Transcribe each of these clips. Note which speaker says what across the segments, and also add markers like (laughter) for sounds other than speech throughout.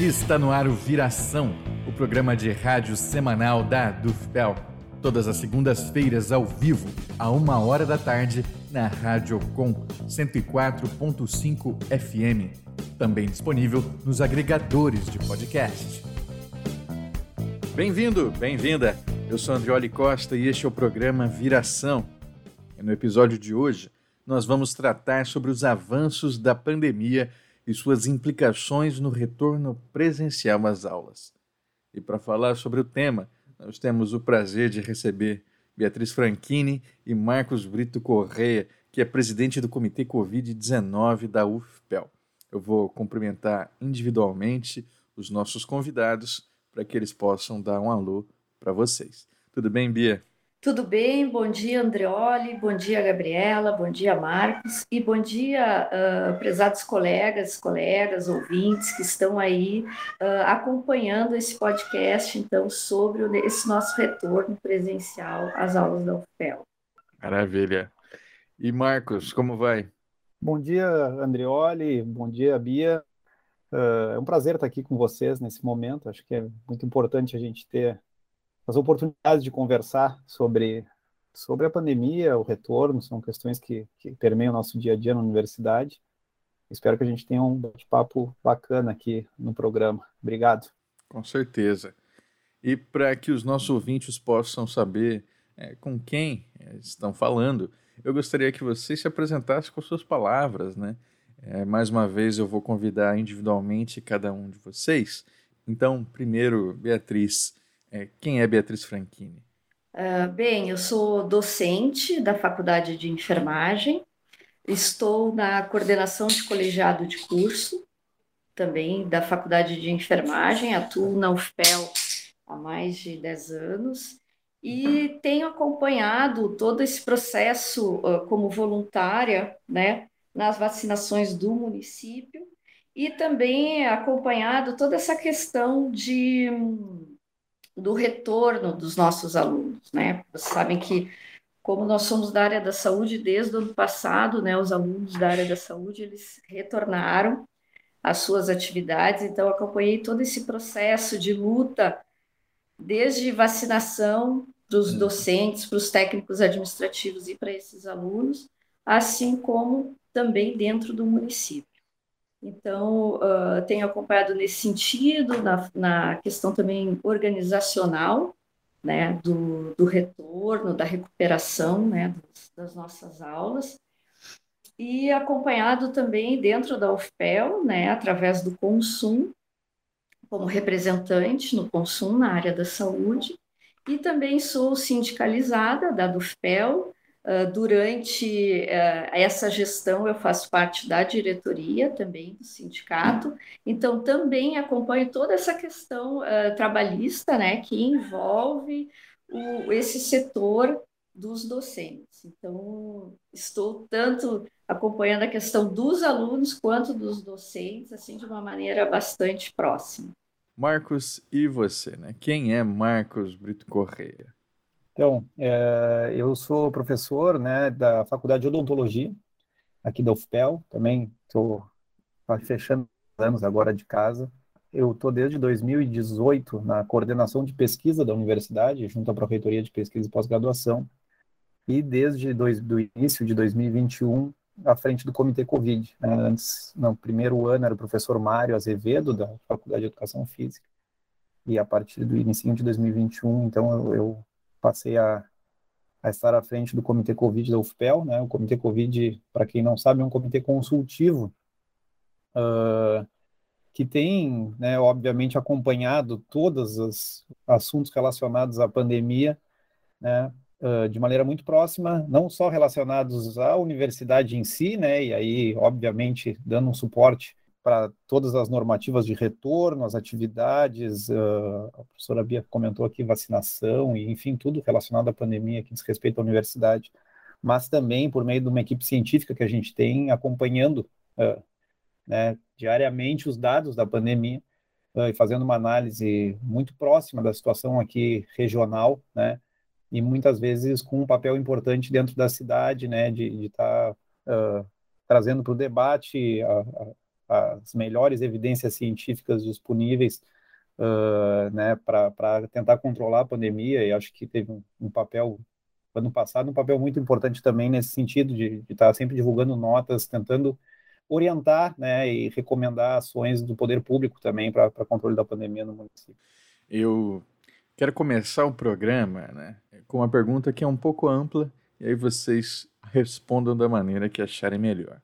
Speaker 1: Está no ar o Viração, o programa de rádio semanal da Dufpel. Todas as segundas-feiras ao vivo, a uma hora da tarde, na Rádio Com 104.5 FM. Também disponível nos agregadores de podcast. Bem-vindo, bem-vinda. Eu sou Andrioli Costa e este é o programa Viração. E no episódio de hoje, nós vamos tratar sobre os avanços da pandemia e suas implicações no retorno presencial às aulas. E para falar sobre o tema, nós temos o prazer de receber Beatriz Franchini e Marcos Brito Correia, que é presidente do Comitê Covid-19 da UFPEL. Eu vou cumprimentar individualmente os nossos convidados para que eles possam dar um alô para vocês. Tudo bem, Bia?
Speaker 2: Tudo bem? Bom dia, Andreoli, bom dia, Gabriela, bom dia, Marcos, e bom dia, uh, prezados colegas, colegas, ouvintes que estão aí uh, acompanhando esse podcast, então, sobre esse nosso retorno presencial às aulas da UFPEL.
Speaker 1: Maravilha. E Marcos, como vai?
Speaker 3: Bom dia, Andreoli, bom dia, Bia. Uh, é um prazer estar aqui com vocês nesse momento, acho que é muito importante a gente ter as oportunidades de conversar sobre, sobre a pandemia, o retorno, são questões que, que permeiam o nosso dia a dia na universidade. Espero que a gente tenha um bate-papo bacana aqui no programa. Obrigado.
Speaker 1: Com certeza. E para que os nossos ouvintes possam saber é, com quem é, estão falando, eu gostaria que você se apresentasse com suas palavras, né? É, mais uma vez eu vou convidar individualmente cada um de vocês. Então, primeiro, Beatriz, é, quem é Beatriz Franchini?
Speaker 2: Uh, bem, eu sou docente da Faculdade de Enfermagem, estou na coordenação de colegiado de curso, também da Faculdade de Enfermagem, atuo na UFPEL há mais de 10 anos. E tenho acompanhado todo esse processo uh, como voluntária, né, nas vacinações do município e também acompanhado toda essa questão de do retorno dos nossos alunos, né? Vocês sabem que como nós somos da área da saúde desde o ano passado, né, os alunos da área da saúde, eles retornaram às suas atividades, então acompanhei todo esse processo de luta, desde vacinação para os docentes, para os técnicos administrativos e para esses alunos, assim como também dentro do município. Então, uh, tenho acompanhado nesse sentido, na, na questão também organizacional, né, do, do retorno, da recuperação, né, das, nossas aulas, e acompanhado também dentro da UFPEL, né, através do Consum, como representante no Consum, na área da saúde, e também sou sindicalizada da DUFPEL, ah, durante uh, essa gestão, eu faço parte da diretoria também do sindicato, então também acompanho toda essa questão uh, trabalhista, né, que envolve o, esse setor dos docentes. Então, estou tanto acompanhando a questão dos alunos quanto dos docentes, assim, de uma maneira bastante próxima.
Speaker 1: Marcos, e você, né? Quem é Marcos Brito Correia?
Speaker 3: Então, é, eu sou professor né, da Faculdade de Odontologia, aqui da UFPEL, também estou fechando anos agora de casa. Eu estou desde 2018 na coordenação de pesquisa da universidade, junto à Prefeitura de Pesquisa e Pós-Graduação, e desde o início de 2021 à frente do Comitê Covid. Né? Antes, no primeiro ano era o professor Mário Azevedo, da Faculdade de Educação Física, e a partir do início de 2021, então, eu, eu passei a, a estar à frente do Comitê Covid da UFPEL, né? O Comitê Covid, para quem não sabe, é um comitê consultivo uh, que tem, né, obviamente, acompanhado todos os assuntos relacionados à pandemia, né, uh, de maneira muito próxima, não só relacionados à universidade em si, né, e aí, obviamente, dando um suporte para todas as normativas de retorno, as atividades, uh, a professora Bia comentou aqui vacinação, e enfim, tudo relacionado à pandemia que diz respeito à universidade, mas também por meio de uma equipe científica que a gente tem acompanhando uh, né, diariamente os dados da pandemia uh, e fazendo uma análise muito próxima da situação aqui regional, né, e muitas vezes com um papel importante dentro da cidade, né, de estar tá, trazendo para o debate a, a as melhores evidências científicas disponíveis uh, né, para tentar controlar a pandemia, e acho que teve um, um, papel, ano passado, um papel muito importante também nesse sentido, de, estar tá sempre divulgando notas, tentando orientar né, e recomendar ações do poder público também para controle da pandemia no município.
Speaker 1: Eu quero começar o programa né, com uma pergunta que é um pouco ampla, e aí vocês respondam da maneira que acharem melhor.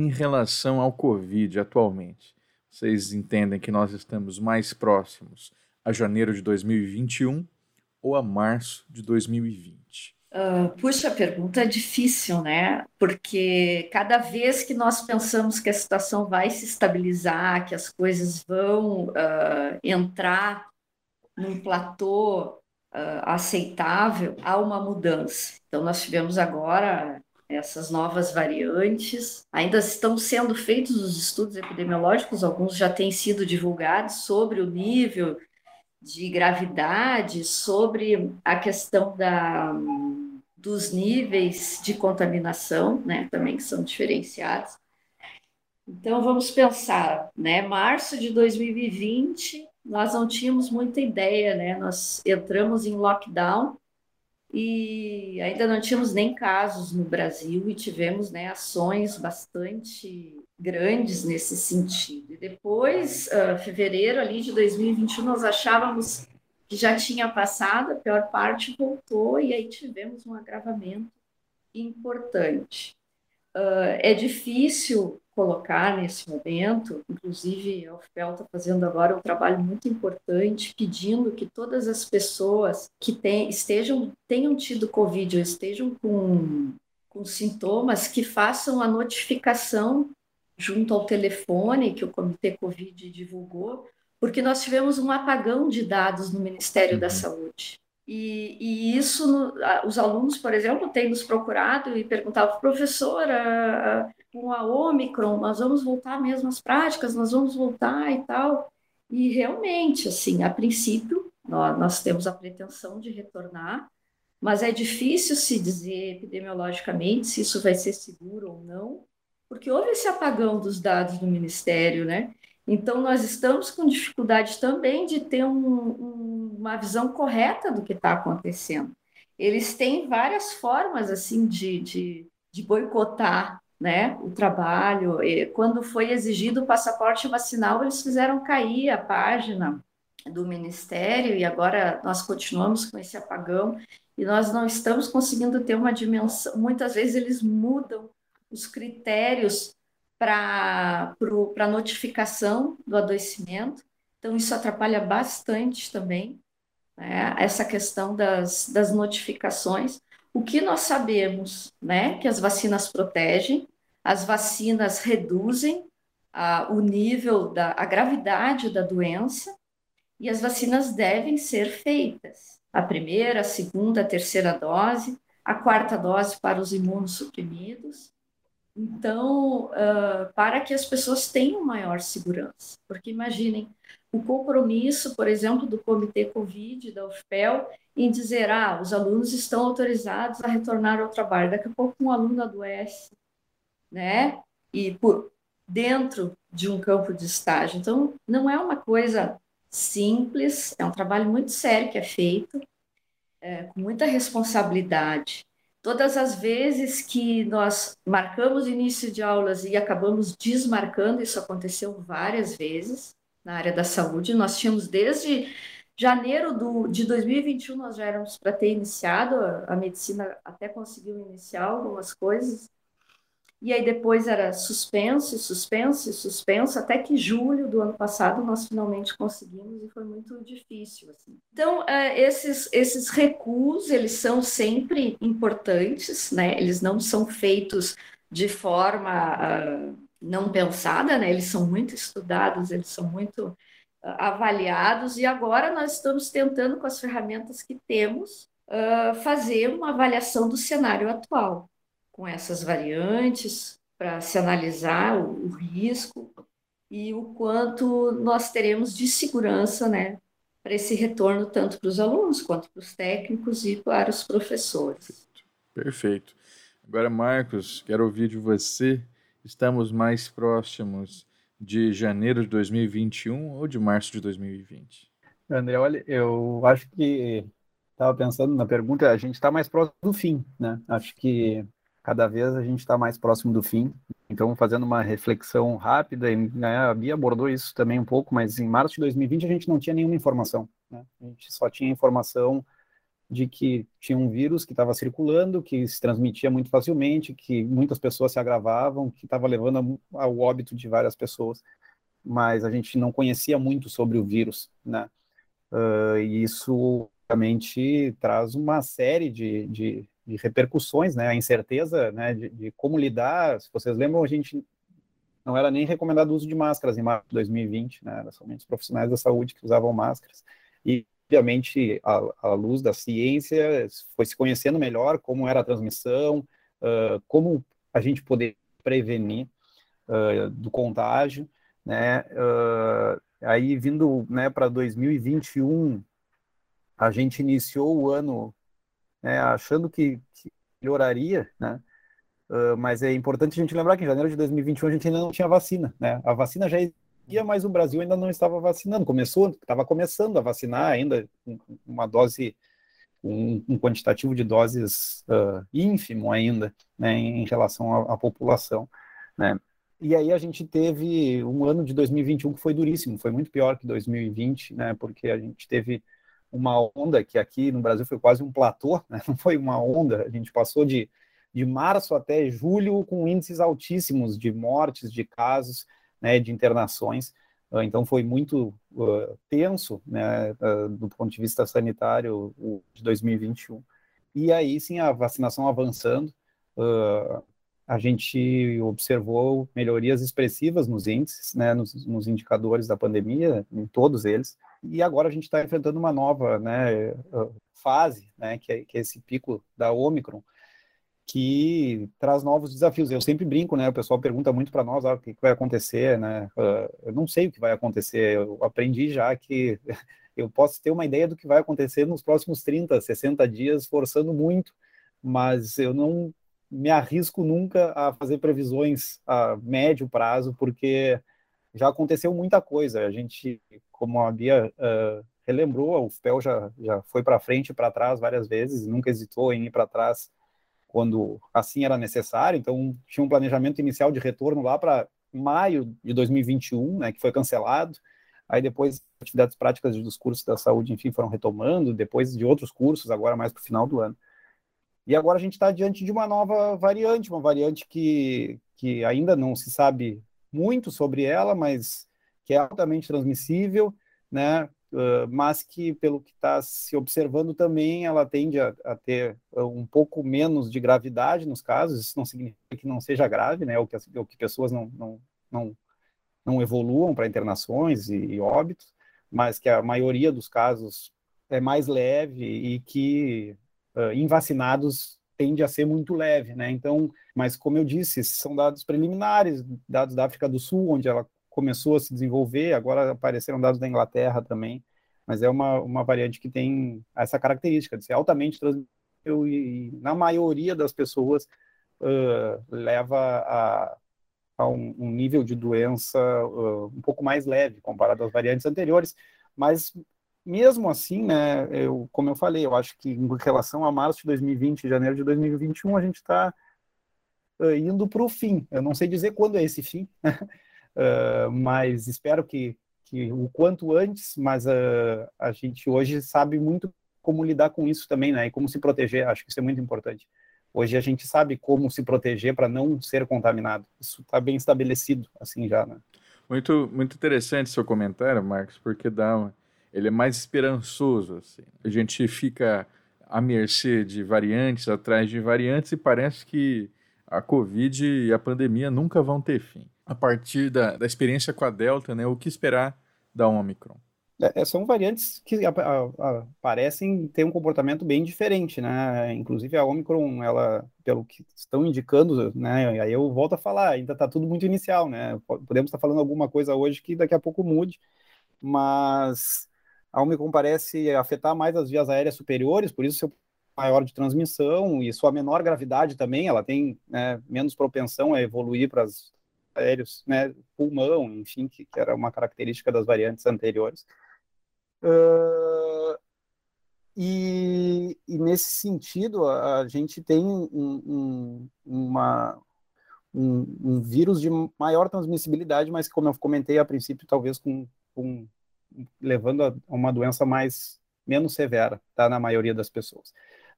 Speaker 1: Em relação ao Covid atualmente, vocês entendem que nós estamos mais próximos a janeiro de 2021 ou a março de 2020? Uh,
Speaker 2: puxa, a pergunta é difícil, né? Porque cada vez que nós pensamos que a situação vai se estabilizar, que as coisas vão uh, entrar num platô uh, aceitável, há uma mudança. Então, nós tivemos agora essas novas variantes. Ainda estão sendo feitos os estudos epidemiológicos, alguns já têm sido divulgados sobre o nível de gravidade, sobre a questão da, dos níveis de contaminação, né, também que são diferenciados. Então vamos pensar, né, março de 2020, nós não tínhamos muita ideia, né? Nós entramos em lockdown e ainda não tínhamos nem casos no Brasil e tivemos né, ações bastante grandes nesse sentido. E depois, uh, fevereiro ali de 2021, nós achávamos que já tinha passado, a pior parte voltou e aí tivemos um agravamento importante. Uh, é difícil colocar nesse momento, inclusive a UFPEL está fazendo agora um trabalho muito importante, pedindo que todas as pessoas que tem, estejam, tenham tido Covid ou estejam com, com sintomas, que façam a notificação junto ao telefone que o Comitê Covid divulgou, porque nós tivemos um apagão de dados no Ministério uhum. da Saúde. E, e, isso, os alunos, por exemplo, têm nos procurado e perguntavam, professora, com a Omicron, nós vamos voltar mesmo às práticas, nós vamos voltar e tal. E realmente, assim, a princípio, nós, nós temos a pretensão de retornar, mas é difícil se dizer epidemiologicamente se isso vai ser seguro ou não, porque houve esse apagão dos dados do Ministério, né? Então, nós estamos com dificuldade também de ter um, um, uma visão correta do que está acontecendo. Eles têm várias formas, assim, de, de, de boicotar né, o trabalho. E quando foi exigido o passaporte vacinal, eles fizeram cair a página do Ministério e agora nós continuamos com esse apagão e nós não estamos conseguindo ter uma dimensão. Muitas vezes eles mudam os critérios para a notificação do adoecimento, então isso atrapalha bastante também né, essa questão das, das notificações. O que nós sabemos, né, que as vacinas protegem, as vacinas reduzem o nível da a gravidade da doença e as vacinas devem ser feitas. A primeira, a segunda, a terceira dose, a quarta dose para os imunossuprimidos. Então, uh, para que as pessoas tenham maior segurança, porque imaginem o compromisso, por exemplo, do Comitê Covid da UFPEL em dizer, ah, os alunos estão autorizados a retornar ao trabalho. Daqui a pouco um aluno adoece, né? E por dentro de um campo de estágio. Então, não é uma coisa simples, é um trabalho muito sério que é feito, é, com muita responsabilidade. Todas as vezes que nós marcamos início de aulas e acabamos desmarcando, isso aconteceu várias vezes na área da saúde, nós tínhamos desde janeiro do, de 2021, nós já éramos para ter iniciado, a, a medicina até conseguiu iniciar algumas coisas, e aí depois era suspenso, suspenso, suspenso, até que julho do ano passado nós finalmente conseguimos e foi muito difícil. Assim. Então, uh, esses, esses recuos, eles são sempre importantes, né? eles não são feitos de forma uh, não pensada, né? eles são muito estudados, eles são muito uh, avaliados, e agora nós estamos tentando, com as ferramentas que temos, fazer uma avaliação do cenário atual com essas variantes para se analisar o, o, risco e o quanto nós teremos de segurança, né, para esse retorno tanto para os alunos quanto para os técnicos e para os professores.
Speaker 1: Perfeito. Agora, Marcos, quero ouvir de você. Estamos mais próximos de janeiro de 2021 ou de março de 2020?
Speaker 3: André, olha, eu acho que estava pensando na pergunta, a gente está mais próximo do fim, né? Acho que cada vez a gente está mais próximo do fim. Então, fazendo uma reflexão rápida, né, a Bia abordou isso também um pouco, mas em março de 2020 a gente não tinha nenhuma informação. Né? A gente só tinha informação de que tinha um vírus que estava circulando, que se transmitia muito facilmente, que muitas pessoas se agravavam, que estava levando ao óbito de várias pessoas, mas a gente não conhecia muito sobre o vírus, né? Uh, e isso realmente traz uma série de, de, de repercussões, né? A incerteza, né? De, de, como lidar. Se vocês lembram, a gente não era nem recomendado o uso de máscaras em março de 2020, né? Era somente os profissionais da saúde que usavam máscaras. E obviamente, à, luz da ciência, foi se conhecendo melhor como era a transmissão, uh, como a gente poder prevenir uh, do contágio, né? Uh, aí vindo, né, para 2021, a gente iniciou o ano, né, achando que, que melhoraria, né? mas é importante a gente lembrar que em janeiro de 2021 a gente ainda não tinha vacina, né? A vacina já existia, mas o Brasil ainda não estava vacinando. Começou, estava começando a vacinar ainda uma dose, um, um quantitativo de doses uh, ínfimo ainda, né, em relação à, à população, né. E aí a gente teve um ano de 2021 que foi duríssimo, foi muito pior que 2020, né, porque a gente teve uma onda que aqui no Brasil foi quase um platô, né, (laughs) não foi uma onda, a gente passou de, de março até julho com índices altíssimos de mortes, de casos, né, de internações. Uh, então foi muito uh, tenso, né, uh, do ponto de vista sanitário, o de 2021. E aí sim a vacinação avançando, a gente observou melhorias expressivas nos índices, né, nos, nos indicadores da pandemia, em todos eles. E agora a gente está enfrentando uma nova né, fase, né, que é, que é esse pico da Omicron, que traz novos desafios. Eu sempre brinco, né? O pessoal pergunta muito para nós ah, o que, vai acontecer, né? Uh, eu não sei o que vai acontecer. Eu aprendi já que (laughs) eu posso ter uma ideia do que vai acontecer nos próximos 30, 60 dias, forçando muito, mas eu não me arrisco nunca a fazer previsões a médio prazo, porque já aconteceu muita coisa. A gente, como a Bia uh, relembrou, o FPEL já, já foi para frente e para trás várias vezes, nunca hesitou em ir para trás quando assim era necessário. Então, tinha um planejamento inicial de retorno lá para maio de 2021, né, que foi cancelado. Aí depois, atividades práticas dos cursos da saúde, enfim, foram retomando, depois de outros cursos, agora mais para o final do ano. E agora a gente está diante de uma nova variante, uma variante que, que ainda não se sabe muito sobre ela, mas que é altamente transmissível, né? Uh, mas que, pelo que está se observando também, ela tende a, a, ter um pouco menos de gravidade nos casos, isso não significa que não seja grave, né, ou que, que pessoas não, não, não, não evoluam para internações e, e óbitos, mas que a maioria dos casos é mais leve e que uh, em vacinados tende a ser muito leve, né, então, mas como eu disse, são dados preliminares, dados da África do Sul, onde ela começou a se desenvolver, agora apareceram dados da Inglaterra também, mas é uma, uma variante que tem essa característica de ser altamente transmissível e, na maioria das pessoas, uh, leva a, a um, um, nível de doença uh, um pouco mais leve comparado às variantes anteriores, mas mesmo assim, né, eu, como eu falei, eu acho que em relação a março de 2020 e janeiro de 2021, a gente está uh, indo para o fim. Eu não sei dizer quando é esse fim, (laughs) uh, mas espero que, que o quanto antes, mas uh, a gente hoje sabe muito como lidar com isso também, né? E como se proteger, acho que isso é muito importante. Hoje a gente sabe como se proteger para não ser contaminado. Isso está bem estabelecido, assim já, né?
Speaker 1: Muito, muito interessante seu comentário, Marcos, porque dá uma... ele é mais esperançoso. Assim. A gente fica à mercê de variantes, atrás de variantes, e parece que a Covid e a pandemia nunca vão ter fim a partir da, da experiência com a Delta, né, o que esperar da Omicron?
Speaker 3: É, é são variantes que a, a, parecem ter um comportamento bem diferente, né? Inclusive a Omicron, ela, pelo que estão indicando, né? Aí eu volto a falar, ainda está tudo muito inicial, né? Podemos estar falando alguma coisa hoje que daqui a pouco mude, mas a Omicron parece afetar mais as vias aéreas superiores, por isso seu maior de transmissão e sua menor gravidade também, ela tem né, menos propensão a evoluir para as aéreos, né, pulmão, enfim, que, que era uma característica das variantes anteriores. Uh, e, e, nesse sentido, a, a gente tem um, um, uma, um, um, vírus de maior transmissibilidade, mas como eu comentei a princípio, talvez com, com levando a uma doença mais menos severa, tá, na maioria das pessoas.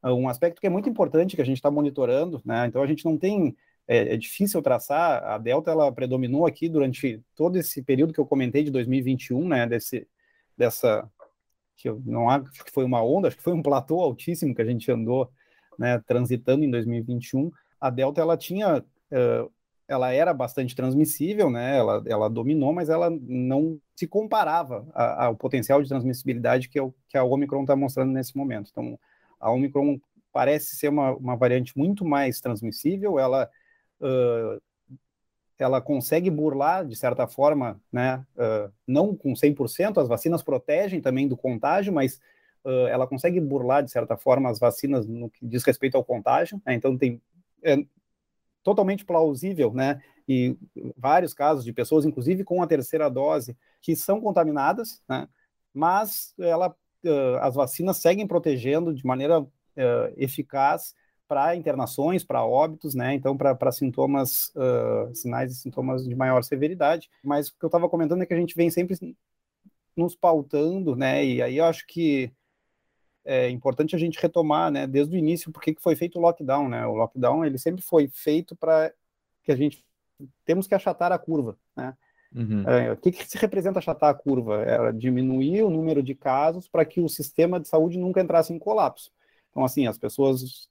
Speaker 3: Um aspecto que é muito importante que a gente está monitorando, né? Então a gente não tem é, é, difícil traçar. A delta ela predominou aqui durante todo esse período que eu comentei de 2021, né? Desse dessa que eu não acho que foi uma onda, acho que foi um platô altíssimo que a gente andou, né? Transitando em 2021. A delta ela tinha uh, ela era bastante transmissível, né? Ela, ela dominou, mas ela não se comparava ao potencial de transmissibilidade que, o, que a Omicron está mostrando nesse momento. Então, a Omicron parece ser uma, uma variante muito mais transmissível, ela, ela consegue burlar, de certa forma, né? Uh, não com 100%, as vacinas protegem também do contágio, mas uh, ela consegue burlar, de certa forma, as vacinas no que diz respeito ao contágio. Né? Então, tem. É, totalmente plausível, né? E vários casos de pessoas, inclusive com a terceira dose, que são contaminadas, né? Mas ela, uh, as vacinas seguem protegendo de maneira eficaz para internações, para óbitos, né? Então, para sintomas, uh, sinais e sintomas de maior severidade. Mas o que eu estava comentando é que a gente vem sempre nos pautando, né? E aí eu acho que é importante a gente retomar, né, desde o início, porque que foi feito o lockdown, né? O lockdown ele sempre foi feito para que a gente temos que achatar a curva, né? Uhum. É, o que, que se representa achatar a curva? É diminuir o número de casos para que o sistema de saúde nunca entrasse em colapso. Então, assim, as pessoas,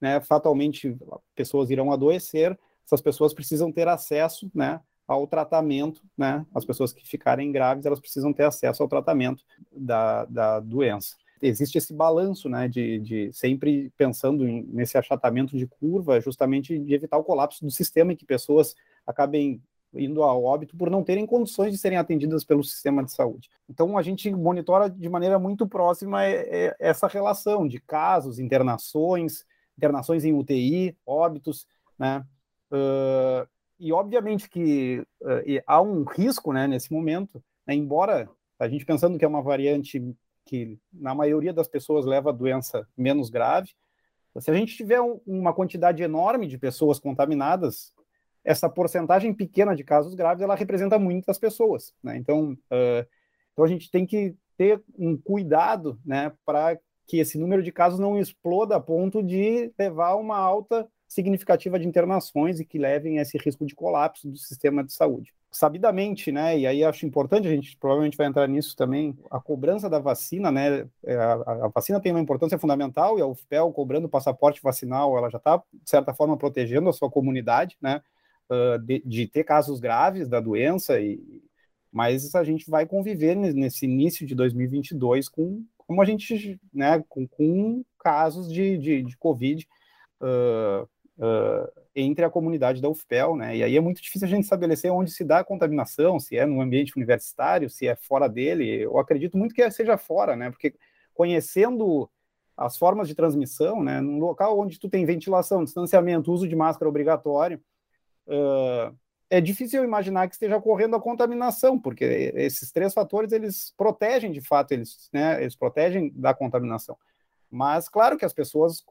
Speaker 3: né, fatalmente, pessoas irão adoecer, essas pessoas precisam ter acesso, né, ao tratamento, né? As pessoas que ficarem graves, elas precisam ter acesso ao tratamento da, da doença existe esse balanço, né, de, de sempre pensando em, nesse achatamento de curva, justamente de evitar o colapso do sistema e que pessoas acabem indo ao óbito por não terem condições de serem atendidas pelo sistema de saúde. Então a gente monitora de maneira muito próxima é, é, essa relação de casos, internações, internações em UTI, óbitos, né? Uh, e obviamente que uh, há um risco, né, nesse momento, né, embora a gente pensando que é uma variante que na maioria das pessoas leva a doença menos grave. Se a gente tiver um, uma quantidade enorme de pessoas contaminadas, essa porcentagem pequena de casos graves ela representa muitas pessoas, né? Então, uh, então a gente tem que ter um cuidado, né, para que esse número de casos não exploda a ponto de levar uma alta significativa de internações e que levem a esse risco de colapso do sistema de saúde. Sabidamente, né, e aí acho importante, a gente provavelmente vai entrar nisso também, a cobrança da vacina, né, é, a, a vacina tem uma importância fundamental e a UFPEL cobrando o passaporte vacinal, ela já está, de certa forma, protegendo a sua comunidade, né, de, de ter casos graves da doença, e, mas a gente vai conviver nesse início de 2022 com, como a gente, né, com, com casos de, de, de Covid, uh, uh, entre a comunidade da UFPEL, né? E aí é muito difícil a gente estabelecer onde se dá a contaminação, se é no ambiente universitário, se é fora dele. Eu acredito muito que seja fora, né? Porque conhecendo as formas de transmissão, né? Num local onde tu tem ventilação, distanciamento, uso de máscara obrigatório, uh, é difícil imaginar que esteja ocorrendo a contaminação, porque esses três fatores eles protegem de fato, eles, né? Eles protegem da contaminação. Mas claro que as pessoas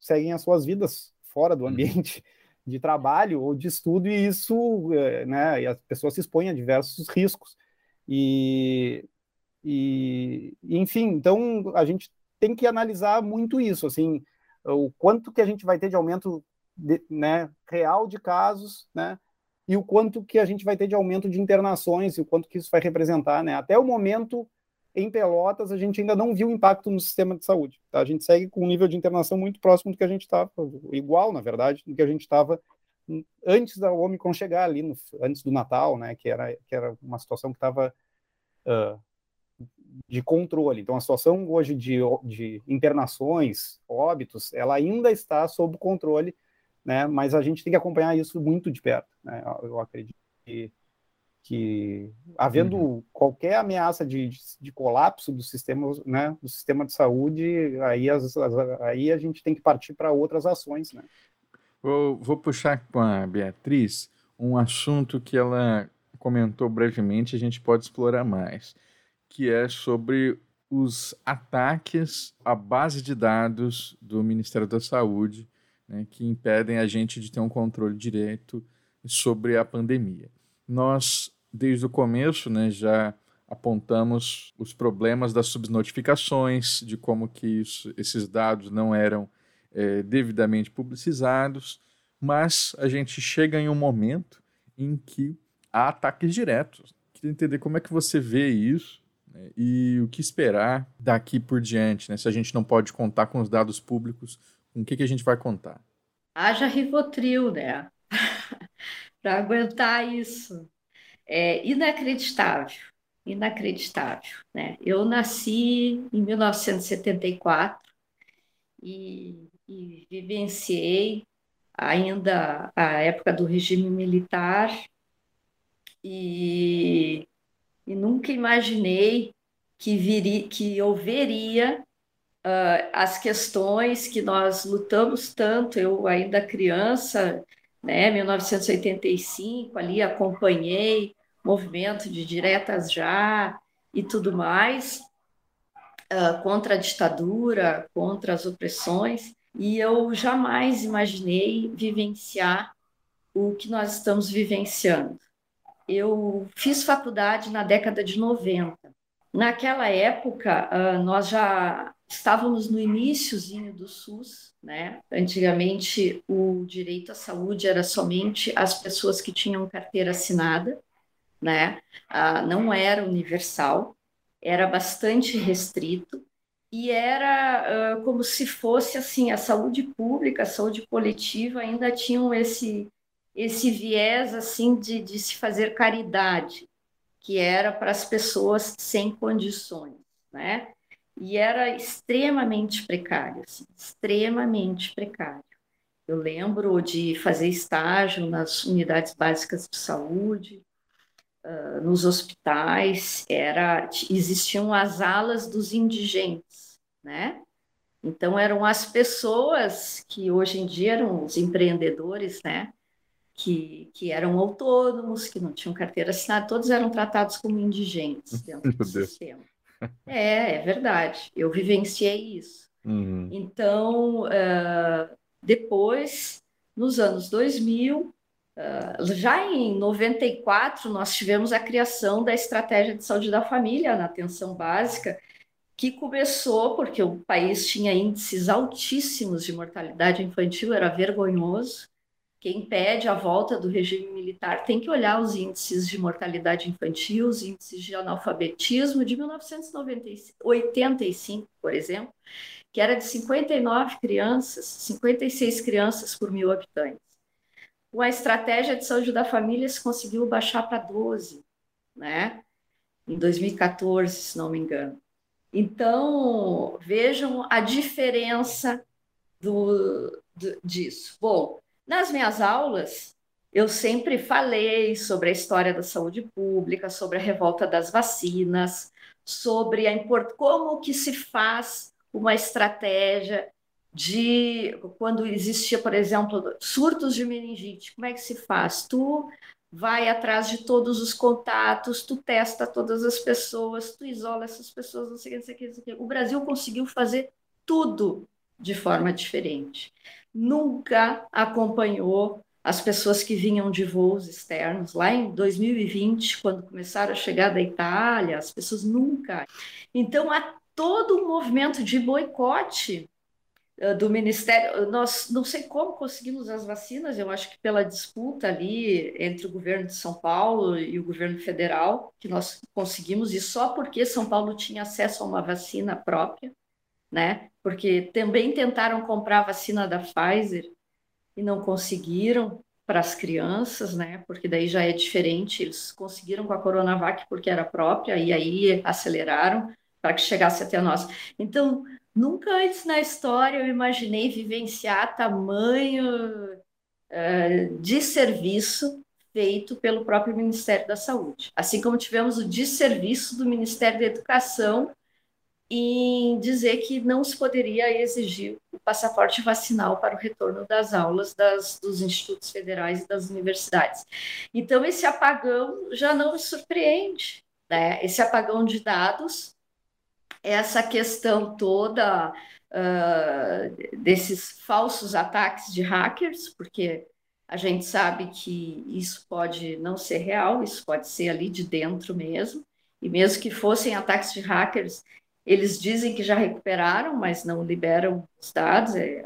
Speaker 3: seguem as suas vidas fora do uhum. ambiente (laughs) de trabalho ou de estudo, e isso, eh, né, e as pessoas se expõem a diversos riscos. E, e, enfim, então a gente tem que analisar muito isso, assim, o quanto que a gente vai ter de aumento de, né, real de casos, né, e o quanto que a gente vai ter de aumento de internações e o quanto que isso vai representar, né, até o momento em Pelotas, a gente ainda não viu impacto no sistema de saúde. Tá? A gente segue com um nível de internação muito próximo do que a gente estava, igual, na verdade, do que a gente estava antes da Omicron chegar ali, no, antes do Natal, né, que era, que era uma situação que estava uh, de controle. Então, a situação hoje de, de internações, óbitos, ela ainda está sob controle, né, mas a gente tem que acompanhar isso muito de perto. Né, eu acredito que que havendo uhum. qualquer ameaça de, de, de, colapso do sistema, né, do sistema de saúde, aí, as, as, aí a gente tem que partir para outras ações, né?
Speaker 1: Vou, vou, puxar com a Beatriz um assunto que ela comentou brevemente, a gente pode explorar mais, que é sobre os ataques à base de dados do Ministério da Saúde, né, que impedem a gente de ter um controle direito sobre a pandemia. Nós, desde o começo, né, já apontamos os problemas das subnotificações, de como que isso, esses dados não eram é, devidamente publicizados, mas a gente chega em um momento em que há ataques diretos. Queria entender como é que você vê isso né, e o que esperar daqui por diante, né, se a gente não pode contar com os dados públicos, com o que, que a gente vai contar?
Speaker 2: Haja Rivotril, né? (laughs) Para aguentar isso. É inacreditável inacreditável. Né? Eu nasci em 1974 e, e vivenciei ainda a época do regime militar e, e nunca imaginei que, viria, que houveria uh, as questões que nós lutamos tanto, eu ainda criança, né, 1985, ali acompanhei movimento de diretas já e tudo mais, uh, contra a ditadura, contra as opressões, e eu jamais imaginei vivenciar o que nós estamos vivenciando. Eu fiz faculdade na década de 90. Naquela época, uh, nós já estávamos no iníciozinho do SUS, né? Antigamente, o direito à saúde era somente as pessoas que tinham carteira assinada, né? Ah, não era universal, era bastante restrito e era uh, como se fosse assim a saúde pública, a saúde coletiva ainda tinham esse esse viés assim de, de se fazer caridade, que era para as pessoas sem condições, né? E era extremamente precário, assim, extremamente precário. Eu lembro de fazer estágio nas unidades básicas de saúde, uh, nos hospitais era existiam as alas dos indigentes, né? Então eram as pessoas que hoje em dia eram os empreendedores, né? Que, que eram autônomos, que não tinham carteira assinada, todos eram tratados como indigentes (laughs) dentro do sistema. É, é verdade. Eu vivenciei isso. Uhum. Então, uh, depois, nos anos 2000, Uh, já em 94, nós tivemos a criação da Estratégia de Saúde da Família na atenção básica, que começou porque o país tinha índices altíssimos de mortalidade infantil, era vergonhoso. Quem pede a volta do regime militar tem que olhar os índices de mortalidade infantil, os índices de analfabetismo de 1985, por exemplo, que era de 59 crianças, 56 crianças por mil habitantes com a estratégia de saúde da família se conseguiu baixar para 12, né? Em 2014, se não me engano. Então, vejam a diferença do, do, disso. Bom, nas minhas aulas, eu sempre falei sobre a história da saúde pública, sobre a revolta das vacinas, sobre a import... como que se faz uma estratégia de quando existia, por exemplo, surtos de meningite, como é que se faz? Tu vai atrás de todos os contatos, tu testa todas as pessoas, tu isola essas pessoas, não sei o que, não sei o que, não sei o que. O Brasil conseguiu fazer tudo de forma diferente. Nunca acompanhou as pessoas que vinham de voos externos. Lá em 2020, quando começaram a chegar da Itália, as pessoas nunca. Então, há todo um movimento de boicote eh, do Ministério. Nós não sei como conseguimos as vacinas, eu acho que pela disputa ali entre o governo de São Paulo e o governo federal, que nós conseguimos, e só porque São Paulo tinha acesso a uma vacina própria, né? Porque também tentaram comprar a vacina da Pfizer e não conseguiram para as crianças, né? Porque daí já é diferente. Eles conseguiram com a Coronavac porque era própria e aí aceleraram para que chegasse até nós. Então, Nunca antes na história eu imaginei vivenciar tamanho uh, de serviço feito pelo próprio Ministério da Saúde. Assim como tivemos o desserviço do Ministério da Educação em dizer que não se poderia exigir o passaporte vacinal para o retorno das aulas das, dos institutos federais e das universidades. Então, esse apagão já não me surpreende, né? Esse apagão de dados, essa questão toda uh, desses falsos ataques de hackers, porque a gente sabe que isso pode não ser real, isso pode ser ali de dentro mesmo. E mesmo que fossem ataques de hackers, eles dizem que já recuperaram, mas não liberam os dados, é,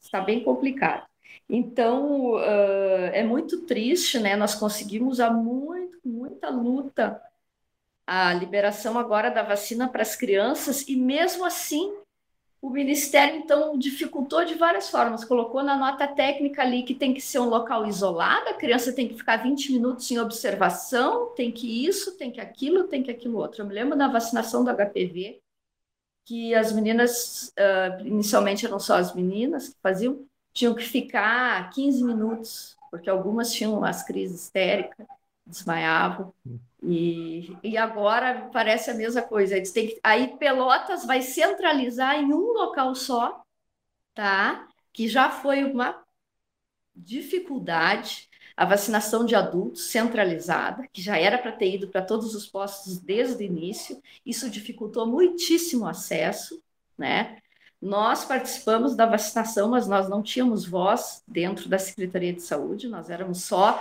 Speaker 2: está bem complicado. Então, uh, é muito triste, né? Nós conseguimos há muito, muita luta a liberação agora da vacina para as crianças, e mesmo assim, o Ministério, então, dificultou de várias formas, colocou na nota técnica ali que tem que ser um local isolado, a criança tem que ficar 20 minutos em observação, tem que isso, tem que aquilo, tem que aquilo outro. Eu me lembro da vacinação do HPV, que as meninas, uh, inicialmente eram só as meninas que faziam, tinham que ficar 15 minutos, porque algumas tinham as crises histéricas, desmaiavam. E, e agora parece a mesma coisa. Eles têm que, aí Pelotas vai centralizar em um local só, tá? Que já foi uma dificuldade a vacinação de adultos centralizada, que já era para ter ido para todos os postos desde o início, isso dificultou muitíssimo o acesso, né? Nós participamos da vacinação, mas nós não tínhamos voz dentro da Secretaria de Saúde, nós éramos só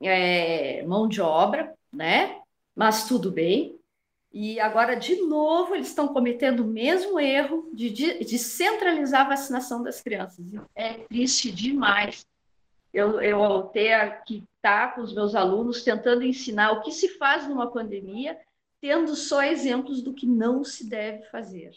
Speaker 2: é, mão de obra, né? Mas tudo bem. E agora, de novo, eles estão cometendo o mesmo erro de, de, de centralizar a vacinação das crianças. É triste demais eu, eu voltei aqui estar tá, com os meus alunos tentando ensinar o que se faz numa pandemia, tendo só exemplos do que não se deve fazer.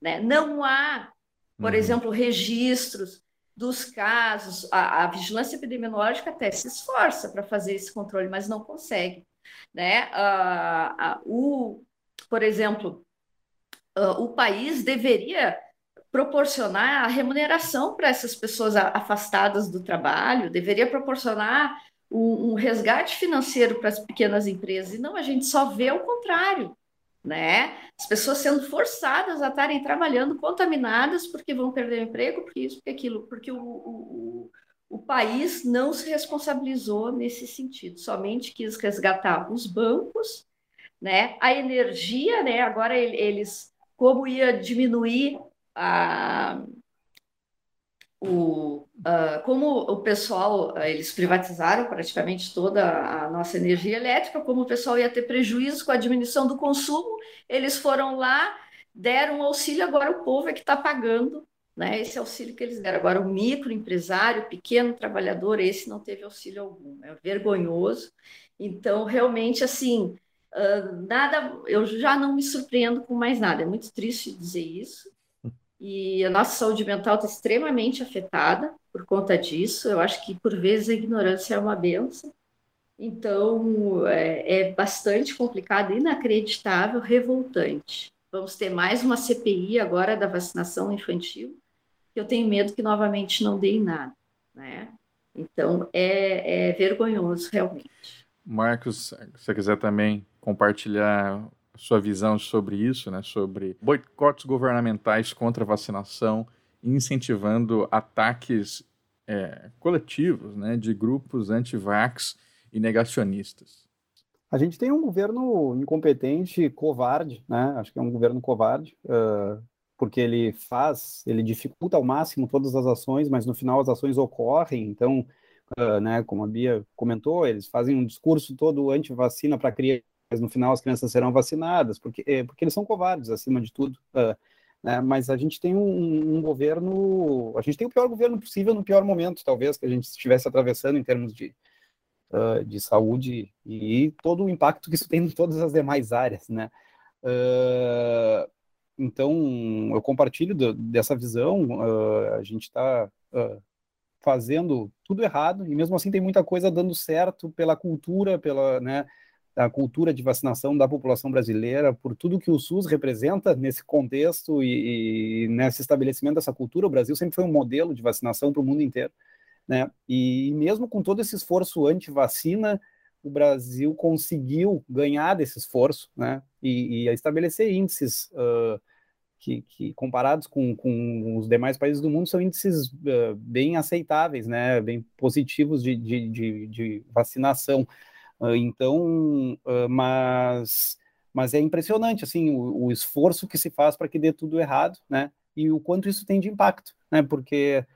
Speaker 2: Né? Não há, por uhum. exemplo, registros dos casos. A, a, vigilância epidemiológica até se esforça para fazer esse controle, mas não consegue. Né? Uh, uh, o, por exemplo, uh, o país deveria proporcionar a remuneração para essas pessoas afastadas do trabalho, deveria proporcionar um, um resgate financeiro para as pequenas empresas, e não, a gente só vê o contrário, né? As pessoas sendo forçadas a estarem trabalhando contaminadas porque vão perder o emprego, porque isso, porque aquilo, porque o, o, o país não se responsabilizou nesse sentido, somente quis resgatar os bancos, né? A energia, né? Agora eles, como ia diminuir a, o, como o pessoal, eles privatizaram praticamente toda a nossa energia elétrica, como o pessoal ia ter prejuízo com a diminuição do consumo, eles foram lá, deram um auxílio, agora o povo é que está pagando né, esse auxílio que eles deram. Agora, o microempresário, pequeno trabalhador, esse não teve auxílio algum, é vergonhoso. Então, realmente, assim, nada, eu já não me surpreendo com mais nada, é muito triste dizer isso, e a nossa saúde mental está extremamente afetada por conta disso. Eu acho que, por vezes, a ignorância é uma benção. Então, é, é bastante complicado, inacreditável, revoltante. Vamos ter mais uma CPI agora da vacinação infantil, que eu tenho medo que novamente não dê em nada. Né? Então, é, é vergonhoso, realmente.
Speaker 1: Marcos, se você quiser também compartilhar sua visão sobre isso, né, sobre boicotes governamentais contra a vacinação, incentivando ataques é, coletivos né, de grupos anti-vax e negacionistas.
Speaker 3: A gente tem um governo incompetente, covarde, né? Acho que é um governo covarde, uh, porque ele faz, ele dificulta ao máximo todas as ações, mas no final as ações ocorrem. Então, uh, né, como a Bia comentou, eles fazem um discurso todo anti-vacina para criar mas no final as crianças serão vacinadas, porque, é, porque eles são covardes, acima de tudo. Uh, né? Mas a gente tem um, um, governo, a gente tem o pior governo possível no pior momento, talvez, que a gente estivesse atravessando em termos de, uh, de saúde e todo o impacto que isso tem em todas as demais áreas, né? Uh, então, eu compartilho do, dessa visão, a gente está fazendo tudo errado e mesmo assim tem muita coisa dando certo pela cultura, pela, né, da cultura de vacinação da população brasileira, por tudo que o SUS representa nesse contexto e, e nesse estabelecimento dessa cultura. O Brasil sempre foi um modelo de vacinação para o mundo inteiro. Né? E mesmo com todo esse esforço anti-vacina, o Brasil conseguiu ganhar desse esforço né? e, e estabelecer índices uh, que, que comparados com, com, os demais países do mundo, são índices uh, bem aceitáveis, né, bem positivos de, de, de, de vacinação. Uh, então, uh, mas, mas é impressionante, assim, o, o esforço que se faz para que dê tudo errado, né, e o quanto isso tem de impacto, né, porque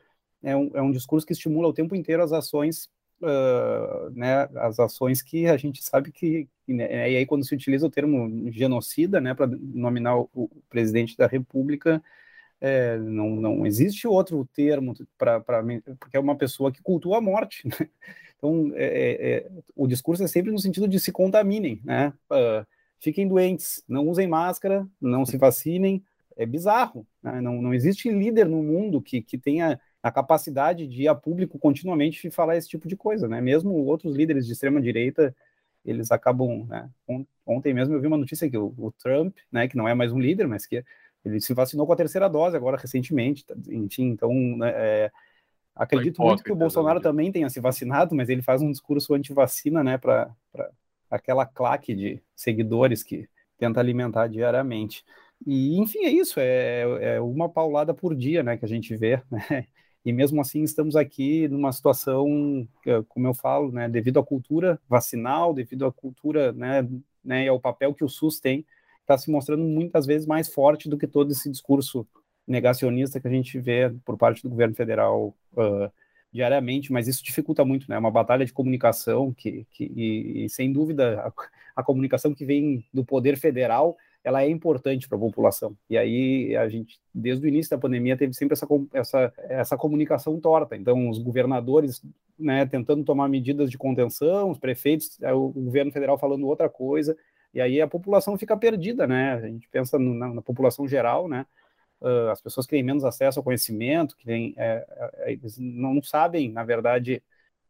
Speaker 3: é um, é um discurso que estimula o tempo inteiro as ações uh, né, as ações que a gente sabe que, né, e aí quando se utiliza o termo genocida, né, para nominar o, o, presidente da república, é, não, não existe outro termo para porque é uma pessoa que cultua a morte, (laughs) né? Então, é, é, é, o discurso é sempre no sentido de se contaminem, né? Uh, fiquem doentes, não usem máscara, não se vacinem. É bizarro, né? não, não existe líder no mundo que, que tenha a capacidade de ir a público continuamente e falar esse tipo de coisa, né? Mesmo outros líderes de extrema direita, eles acabam, né? Ontem mesmo eu vi uma notícia que o, o, Trump, né, que não é mais um líder, mas que ele se vacinou com a terceira dose agora recentemente, tá, enfim, então né, é, acredito muito que o Bolsonaro também tenha se vacinado, mas ele faz um discurso anti-vacina, né, para aquela claque de seguidores que tenta alimentar diariamente. E, enfim, é isso, é, é, uma paulada por dia, né, que a gente vê, né? e mesmo assim estamos aqui numa situação, como eu falo, né, devido à cultura vacinal, devido à cultura, né, né, e ao papel que o SUS tem, está se mostrando muitas vezes mais forte do que todo esse discurso negacionista que a gente vê por parte do governo federal uh, diariamente, mas isso dificulta muito, né? É uma batalha de comunicação que, que e, e sem dúvida a, a, comunicação que vem do poder federal ela é importante para a população. E aí a gente, desde o início da pandemia, teve sempre essa, essa, essa comunicação torta. Então, os governadores né, tentando tomar medidas de contenção, os prefeitos, o governo federal falando outra coisa, e aí a população fica perdida, né? A gente pensa no, na, na, população geral, né? Uh, as pessoas que têm menos acesso ao conhecimento, que têm, é, é, eles não sabem, na verdade,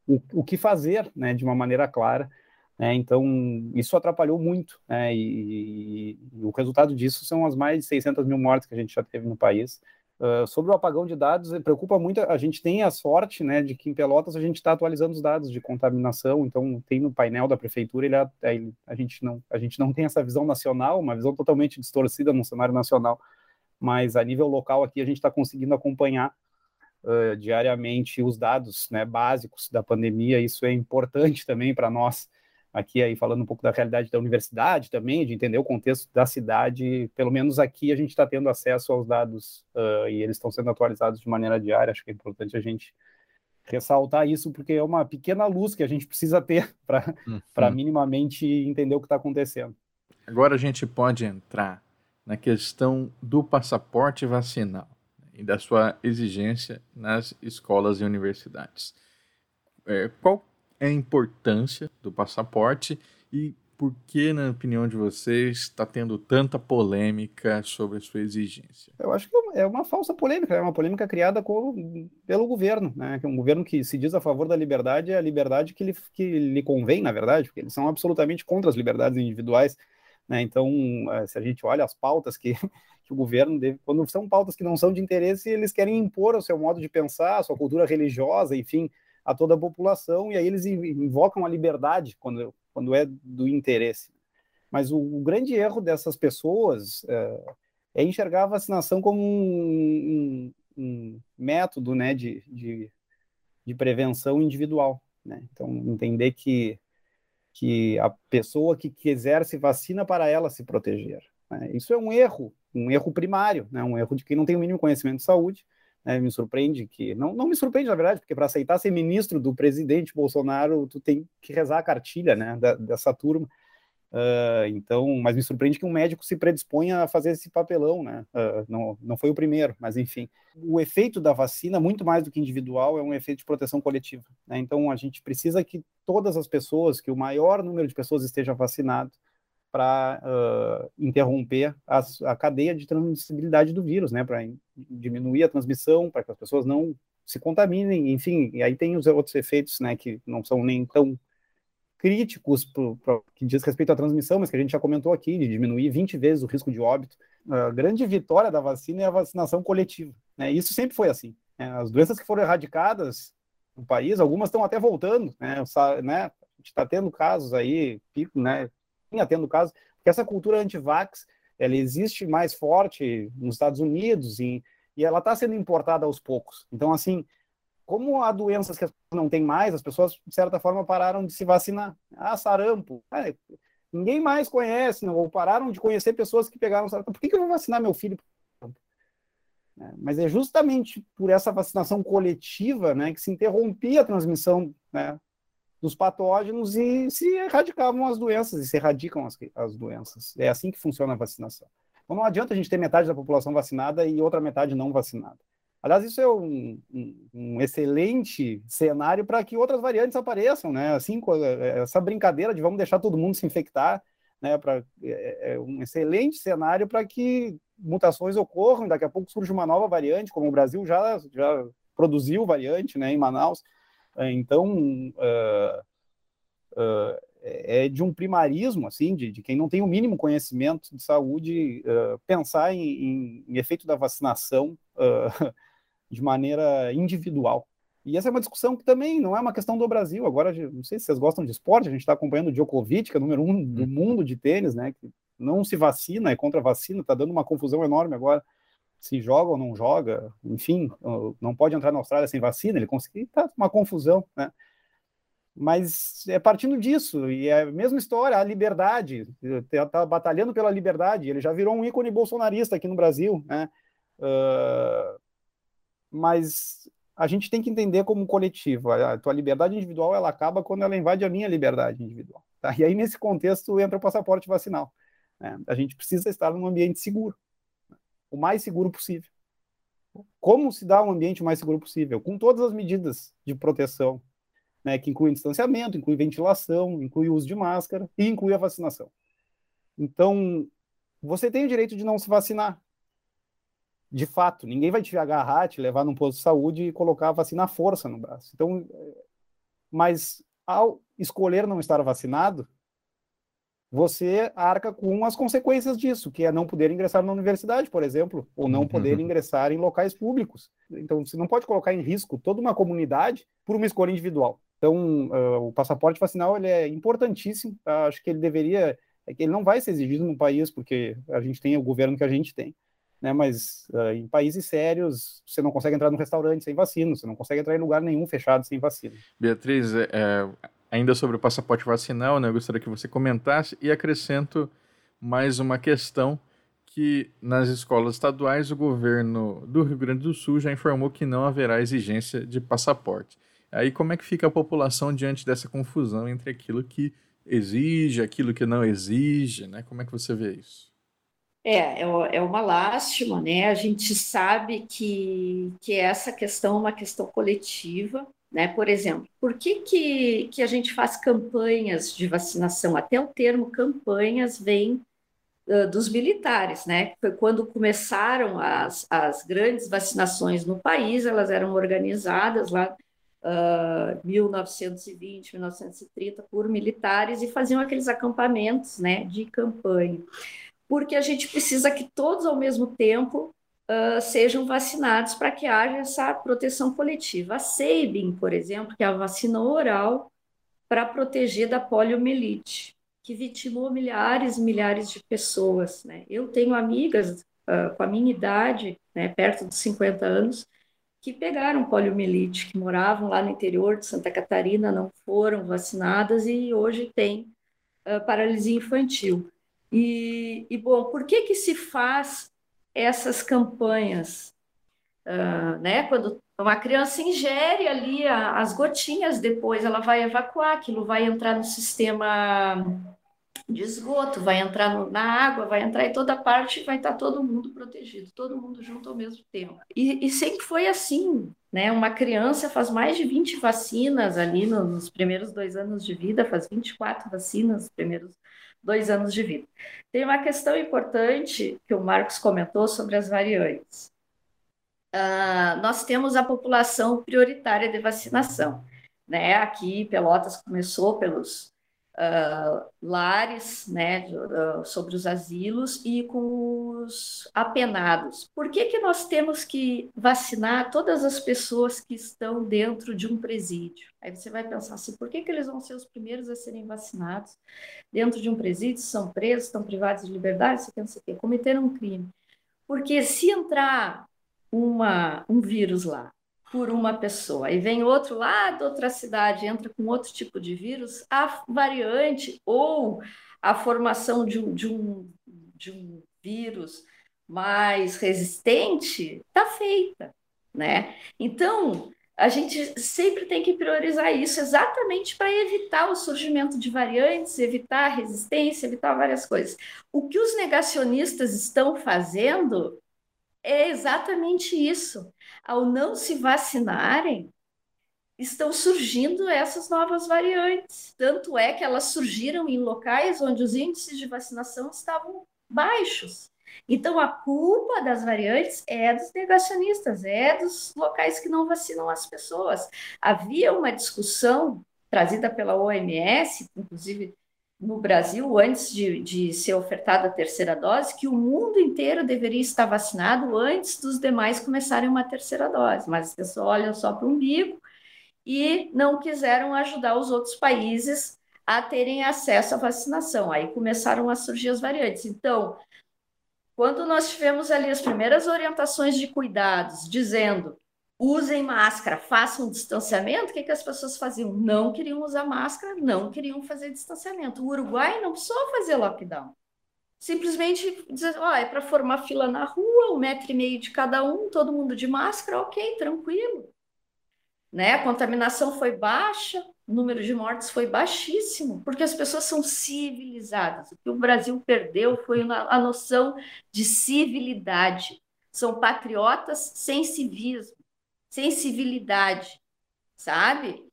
Speaker 3: o, o que fazer, né, de uma maneira clara. É, então, isso atrapalhou muito, né, e, e, o resultado disso são as mais de 600 mil mortes que a gente já teve no país. Uh, sobre o apagão de dados, preocupa muito, a gente tem a sorte né, de que em Pelotas a gente está atualizando os dados de contaminação, então tem no painel da prefeitura, ele, ele, a, gente não, a gente não tem essa visão nacional, uma visão totalmente distorcida no cenário nacional, mas a nível local aqui a gente está conseguindo acompanhar uh, diariamente os dados né, básicos da pandemia, isso é importante também para nós, aqui aí falando um pouco da realidade da universidade também, de entender o contexto da cidade, pelo menos aqui a gente está tendo acesso aos dados uh, e eles estão sendo atualizados de maneira diária, acho que é importante a gente ressaltar isso, porque é uma pequena luz que a gente precisa ter para uhum. minimamente entender o que está acontecendo.
Speaker 1: Agora a gente pode entrar na questão do passaporte vacinal e da sua exigência nas escolas e universidades. É, qual é a importância do passaporte e por que, na opinião de vocês, está tendo tanta polêmica sobre a sua exigência?
Speaker 3: Eu acho que é uma falsa polêmica, é uma polêmica criada com, pelo governo, né? É um governo que se diz a favor da liberdade é a liberdade que lhe, que lhe convém, na verdade, porque eles são absolutamente contra as liberdades individuais. Né? Então, eh, se a gente olha as pautas que, (laughs) que o governo deve, quando são pautas que não são de interesse, eles querem impor o seu modo de pensar, a sua cultura religiosa, enfim, a toda a população, e aí eles invocam a liberdade quando, quando é do interesse. Mas o, o grande erro dessas pessoas é, é, enxergar a vacinação como um, um, um método né, de, de, de, prevenção individual. Né? Então, entender que, que a pessoa que quiser se vacina para ela se proteger. Né? Isso é um erro, um erro primário, né? um erro de quem não tem o mínimo conhecimento de saúde, né, me surpreende que. Não, não me surpreende, na verdade, porque para aceitar ser ministro do presidente Bolsonaro, tu tem que rezar a cartilha né, da, dessa turma. Uh, então, mas me surpreende que um médico se predisponha a fazer esse papelão, né? Uh, não, não foi o primeiro, mas enfim. O efeito da vacina, muito mais do que individual, é um efeito de proteção coletiva. Né? Então, a gente precisa que todas as pessoas, que o maior número de pessoas esteja vacinado, para uh, interromper a, a, cadeia de transmissibilidade do vírus, né, para diminuir a transmissão, para que as pessoas não se contaminem, enfim, e aí tem os outros efeitos, né, que não são nem tão críticos pro, pro, que diz respeito à transmissão, mas que a gente já comentou aqui, de diminuir 20 vezes o risco de óbito. A grande vitória da vacina é a vacinação coletiva, né, isso sempre foi assim. Né, as doenças que foram erradicadas no país, algumas estão até voltando, né, né a gente está tendo casos aí, pico, né, vinha tendo caso, que essa cultura anti-vax ela existe mais forte nos Estados Unidos e ela está sendo importada aos poucos. Então, assim, como há doenças que as pessoas não têm mais, as pessoas, de certa forma, pararam de se vacinar. Ah, sarampo. Ah, ninguém mais conhece, não, ou pararam de conhecer pessoas que pegaram sarampo. Por que, que eu vou vacinar meu filho? É, mas é justamente por essa vacinação coletiva né, que se interrompia a transmissão né, dos patógenos e se erradicavam as doenças, e se erradicam as, as doenças. É assim que funciona a vacinação. Então não adianta a gente ter metade da população vacinada e outra metade não vacinada. Aliás, isso é um, um, um excelente cenário para que outras variantes apareçam, né? Assim, é, essa brincadeira de vamos deixar todo mundo se infectar, né? Pra, é, é um excelente cenário para que mutações ocorram, daqui a pouco surge uma nova variante, como o Brasil já, já produziu variante, né? Em Manaus. Então, uh, uh, é de um primarismo, assim, de, de, quem não tem o mínimo conhecimento de saúde, uh, pensar em, em, em, efeito da vacinação de maneira individual. E essa é uma discussão que também não é uma questão do Brasil. Agora, não sei se vocês gostam de esporte, a gente está acompanhando o Djokovic, que é o número um do uhum. mundo de tênis, né? Que não se vacina, é contra a vacina, está dando uma confusão enorme agora. Se joga ou não joga, enfim, não pode entrar na Austrália sem vacina, ele conseguiu, tá uma confusão, né? Mas é partindo disso, e é a mesma história, a liberdade, está batalhando pela liberdade, ele já virou um ícone bolsonarista aqui no Brasil, né? Uh, mas a gente tem que entender como coletivo. A tua liberdade individual ela acaba quando ela invade a minha liberdade individual. Tá? E aí, nesse contexto, entra o passaporte vacinal. Né? A gente precisa estar num ambiente seguro, o mais seguro possível. Como se dá um ambiente mais seguro possível? Com todas as medidas de proteção, né, que incluem distanciamento, inclui ventilação, inclui uso de máscara e inclui a vacinação. Então, você tem o direito de não se vacinar, de fato, ninguém vai te agarrar, te levar num posto de saúde e colocar a vacina à força no braço. Então, mas ao escolher não estar vacinado, você arca com as consequências disso, que é não poder ingressar na universidade, por exemplo, ou não poder uhum. ingressar em locais públicos. Então, você não pode colocar em risco toda uma comunidade por uma escolha individual. Então, uh, o passaporte vacinal ele é importantíssimo. Acho que ele deveria, é ele não vai ser exigido no país porque a gente tem o governo que a gente tem né? Mas uh, em países sérios, você não consegue entrar no restaurante sem vacina, você não consegue entrar em lugar nenhum fechado sem vacina.
Speaker 1: Beatriz, é, é, ainda sobre o passaporte vacinal, né? Eu gostaria que você comentasse e acrescento mais uma questão que nas escolas estaduais o governo do Rio Grande do Sul já informou que não haverá exigência de passaporte. Aí como é que fica a população diante dessa confusão entre aquilo que exige, aquilo que não exige, né? Como é que você vê isso?
Speaker 2: É, é, é uma lástima, né? A gente sabe que, que essa questão é uma questão coletiva, né? Por exemplo, por que, que, que a gente faz campanhas de vacinação? Até o termo campanhas vem uh, dos militares, né? Foi quando começaram as, as grandes vacinações no país, elas eram organizadas lá uh, 1920, 1930 por militares e faziam aqueles acampamentos, né? De campanha porque a gente precisa que todos ao mesmo tempo uh, sejam vacinados para que haja essa proteção coletiva. A Sabin, por exemplo, que é a vacina oral para proteger da poliomielite, que vitimou milhares e milhares de pessoas. Né? Eu tenho amigas uh, com a minha idade, né, perto dos 50 anos, que pegaram poliomielite, que moravam lá no interior de Santa Catarina, não foram vacinadas e hoje têm uh, paralisia infantil. E, e, bom, por que que se faz essas campanhas? Uh, né? Quando uma criança ingere ali a, as gotinhas, depois ela vai evacuar, aquilo vai entrar no sistema de esgoto, vai entrar no, na água, vai entrar em toda parte vai estar todo mundo protegido, todo mundo junto ao mesmo tempo. E, e sempre foi assim, né? Uma criança faz mais de 20 vacinas ali no, nos primeiros dois anos de vida, faz 24 vacinas nos primeiros dois anos de vida. Tem uma questão importante que o Marcos comentou sobre as variantes. Uh, nós temos a população prioritária de vacinação. Né? Aqui, Pelotas começou pelos uh, lares, né, sobre os asilos e com os apenados. Por que, que nós temos que vacinar todas as pessoas que estão dentro de um presídio? Aí você vai pensar assim, por que, que eles vão ser os primeiros a serem vacinados dentro de um presídio, são presos, estão privados de liberdade, você pensa que cometeram um crime. Porque se entrar uma, um vírus lá por uma pessoa e vem outro lá de outra cidade, entra com outro tipo de vírus, a variante ou a formação de um, de um, de um vírus mais resistente está feita, né? Então, a gente sempre tem que priorizar isso exatamente para evitar o surgimento de variantes, evitar a resistência, evitar várias coisas. O que os negacionistas estão fazendo é exatamente isso. Ao não se vacinarem, estão surgindo essas novas variantes. Tanto é que elas surgiram em locais onde os índices de vacinação estavam baixos. Então, a culpa das variantes é dos negacionistas, é dos locais que não vacinam as pessoas. Havia uma discussão trazida pela OMS, inclusive no Brasil, antes de, de ser ofertada a terceira dose, que o mundo inteiro deveria estar vacinado antes dos demais começarem uma terceira dose. Mas as pessoas olham só para o umbigo e não quiseram ajudar os outros países a terem acesso à vacinação. Aí começaram a surgir as variantes. Então, quando nós tivemos ali as primeiras orientações de cuidados, dizendo usem máscara, façam distanciamento, o que, que as pessoas faziam? Não queriam usar máscara, não queriam fazer distanciamento. O Uruguai não precisou fazer lockdown. Simplesmente dizer, ó, oh, é para formar fila na rua, um metro e meio de cada um, todo mundo de máscara, ok, tranquilo. Né? A contaminação foi baixa, o número de mortes foi baixíssimo, porque as pessoas são civilizadas. O que o Brasil perdeu foi a noção de civilidade. São patriotas sem civismo sensibilidade, sabe?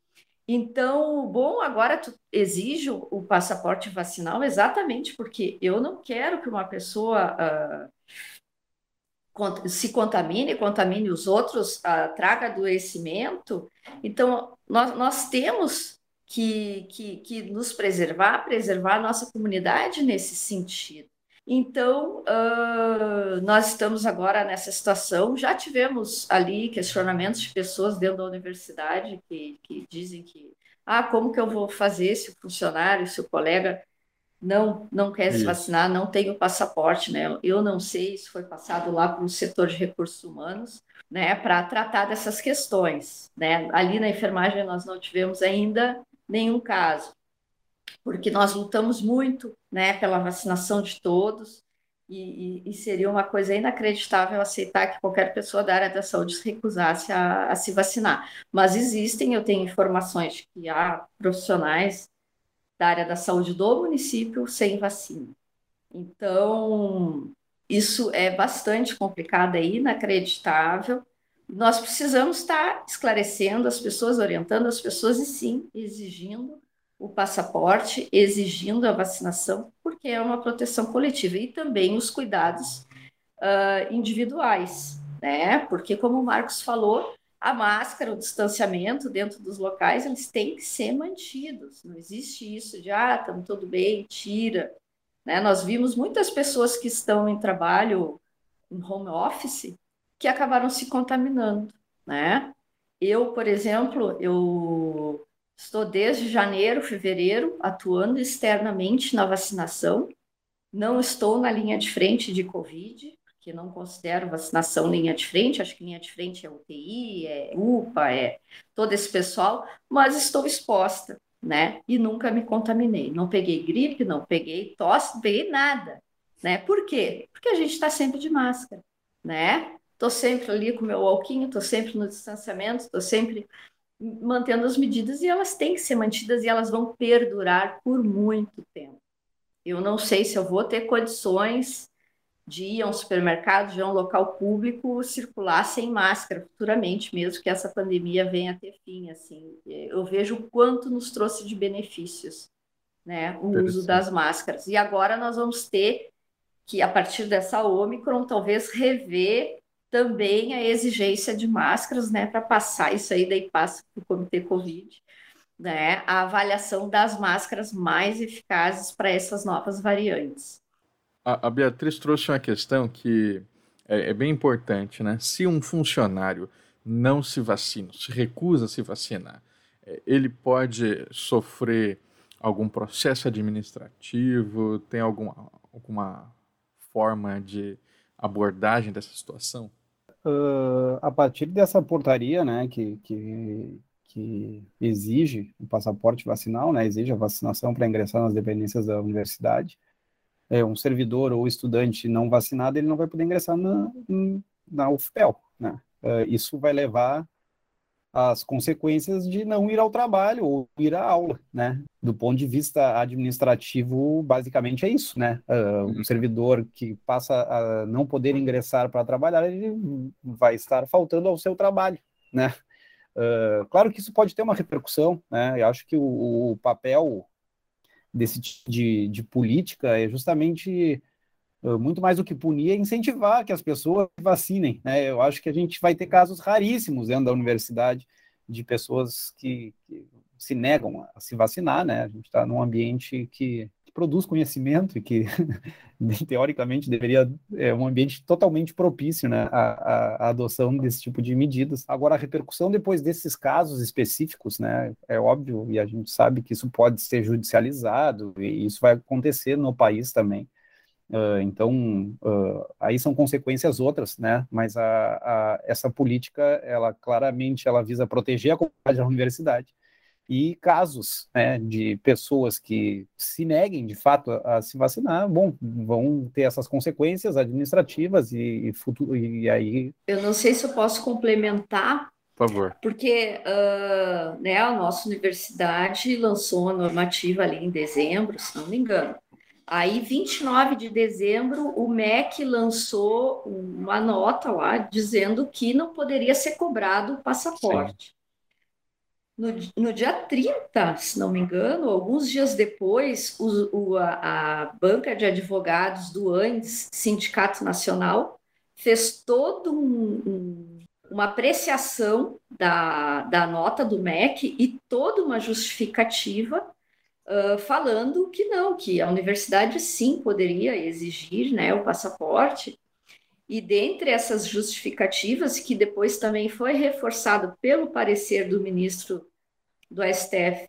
Speaker 2: Então, bom, agora tu exige o passaporte vacinal exatamente porque eu não quero que uma pessoa uh, se contamine, contamine os outros, uh, traga adoecimento. Então, nós, nós temos que, que, que nos preservar, preservar a nossa comunidade nesse sentido. Então, uh, nós estamos agora nessa situação. Já tivemos ali questionamentos de pessoas dentro da universidade que, que dizem que, ah, como que eu vou fazer se o funcionário, se o colega não não quer se vacinar, não tem o passaporte, né? Eu não sei se foi passado lá para o setor de recursos humanos, né, para tratar dessas questões, né? Ali na enfermagem nós não tivemos ainda nenhum caso porque nós lutamos muito né, pela vacinação de todos, e, e, seria uma coisa inacreditável aceitar que qualquer pessoa da área da saúde se recusasse a, a se vacinar. Mas existem, eu tenho informações de que há profissionais da área da saúde do município sem vacina. Então, isso é bastante complicado, é inacreditável. Nós precisamos estar esclarecendo as pessoas, orientando as pessoas e sim exigindo o passaporte, exigindo a vacinação, porque é uma proteção coletiva, e também os cuidados uh, individuais, né? Porque, como o Marcos falou, a máscara, o distanciamento dentro dos locais, eles têm que ser mantidos. Não existe isso de, ah, estamos tudo bem, tira. Né? Nós vimos muitas pessoas que estão em trabalho em home office que acabaram se contaminando, né? Eu, por exemplo, eu Estou desde janeiro, fevereiro, atuando externamente na vacinação. Não estou na linha de frente de Covid, porque não considero vacinação linha de frente, acho que linha de frente é UTI, é UPA, é todo esse pessoal, mas estou exposta, né? E nunca me contaminei. Não peguei gripe, não peguei tosse, não peguei nada, né? Por quê? Porque a gente está sempre de máscara, né? Estou sempre ali com o meu alquinho, estou sempre no distanciamento, estou sempre mantendo as medidas e elas têm que ser mantidas e elas vão perdurar por muito tempo. Eu não sei se eu vou ter condições de ir a um supermercado, de ir a um local público, circular sem máscara futuramente, mesmo que essa pandemia venha a ter fim. Assim, eu vejo o quanto nos trouxe de benefícios, né, o uso das máscaras. E agora nós vamos ter que, a partir dessa Omicron, talvez rever também a exigência de máscaras, né, para passar isso aí, daí passa para o Comitê Covid, né, a avaliação das máscaras mais eficazes para essas novas variantes.
Speaker 1: A, a, Beatriz trouxe uma questão que é, é bem importante, né? Se um funcionário não se vacina, se recusa a se vacinar, é, ele pode sofrer algum processo administrativo? Tem alguma, alguma forma de abordagem dessa situação?
Speaker 3: Uh, a partir dessa portaria, né, que, que, que exige o passaporte vacinal, né, exige a vacinação para ingressar nas dependências da universidade, é, um servidor ou estudante não vacinado, ele não vai poder ingressar na, na UFPEL, né? Uh, isso vai levar as consequências de não ir ao trabalho ou ir à aula, né? Do ponto de vista administrativo, basicamente é isso, né? Uh, um servidor que passa a não poder ingressar para trabalhar, ele vai estar faltando ao seu trabalho, né? Uh, claro que isso pode ter uma repercussão, né? Eu acho que o, o papel desse tipo de, de política é justamente muito mais do que punir, é incentivar que as pessoas vacinem. Né? Eu acho que a gente vai ter casos raríssimos dentro da universidade de pessoas que, que se negam a se vacinar. Né? A gente está num ambiente que, que, produz conhecimento e que, (laughs) teoricamente, deveria é um ambiente totalmente propício né, à, à, adoção desse tipo de medidas. Agora, a repercussão depois desses casos específicos, né, é óbvio, e a gente sabe que isso pode ser judicializado, e isso vai acontecer no país também. Uh, então, uh, aí são consequências outras, né? Mas a, a, essa política, ela claramente, ela visa proteger a comunidade da universidade e casos né, de pessoas que se neguem, de fato, a, a, se vacinar, bom, vão ter essas consequências administrativas e, e, futuro, e aí...
Speaker 2: Eu não sei se eu posso complementar,
Speaker 1: por favor.
Speaker 2: Porque uh, né, a nossa universidade lançou a normativa ali em dezembro, se não me engano. Aí, 29 de dezembro, o MEC lançou uma nota lá dizendo que não poderia ser cobrado o passaporte. No, no, dia 30, se não me engano, alguns dias depois, o, o, a, a, banca de advogados do ANDES, Sindicato Nacional, fez toda um, um, uma apreciação da, da nota do MEC e toda uma justificativa uh, falando que não, que a universidade sim poderia exigir né, o passaporte. E dentre essas justificativas, que depois também foi reforçado pelo parecer do ministro do STF,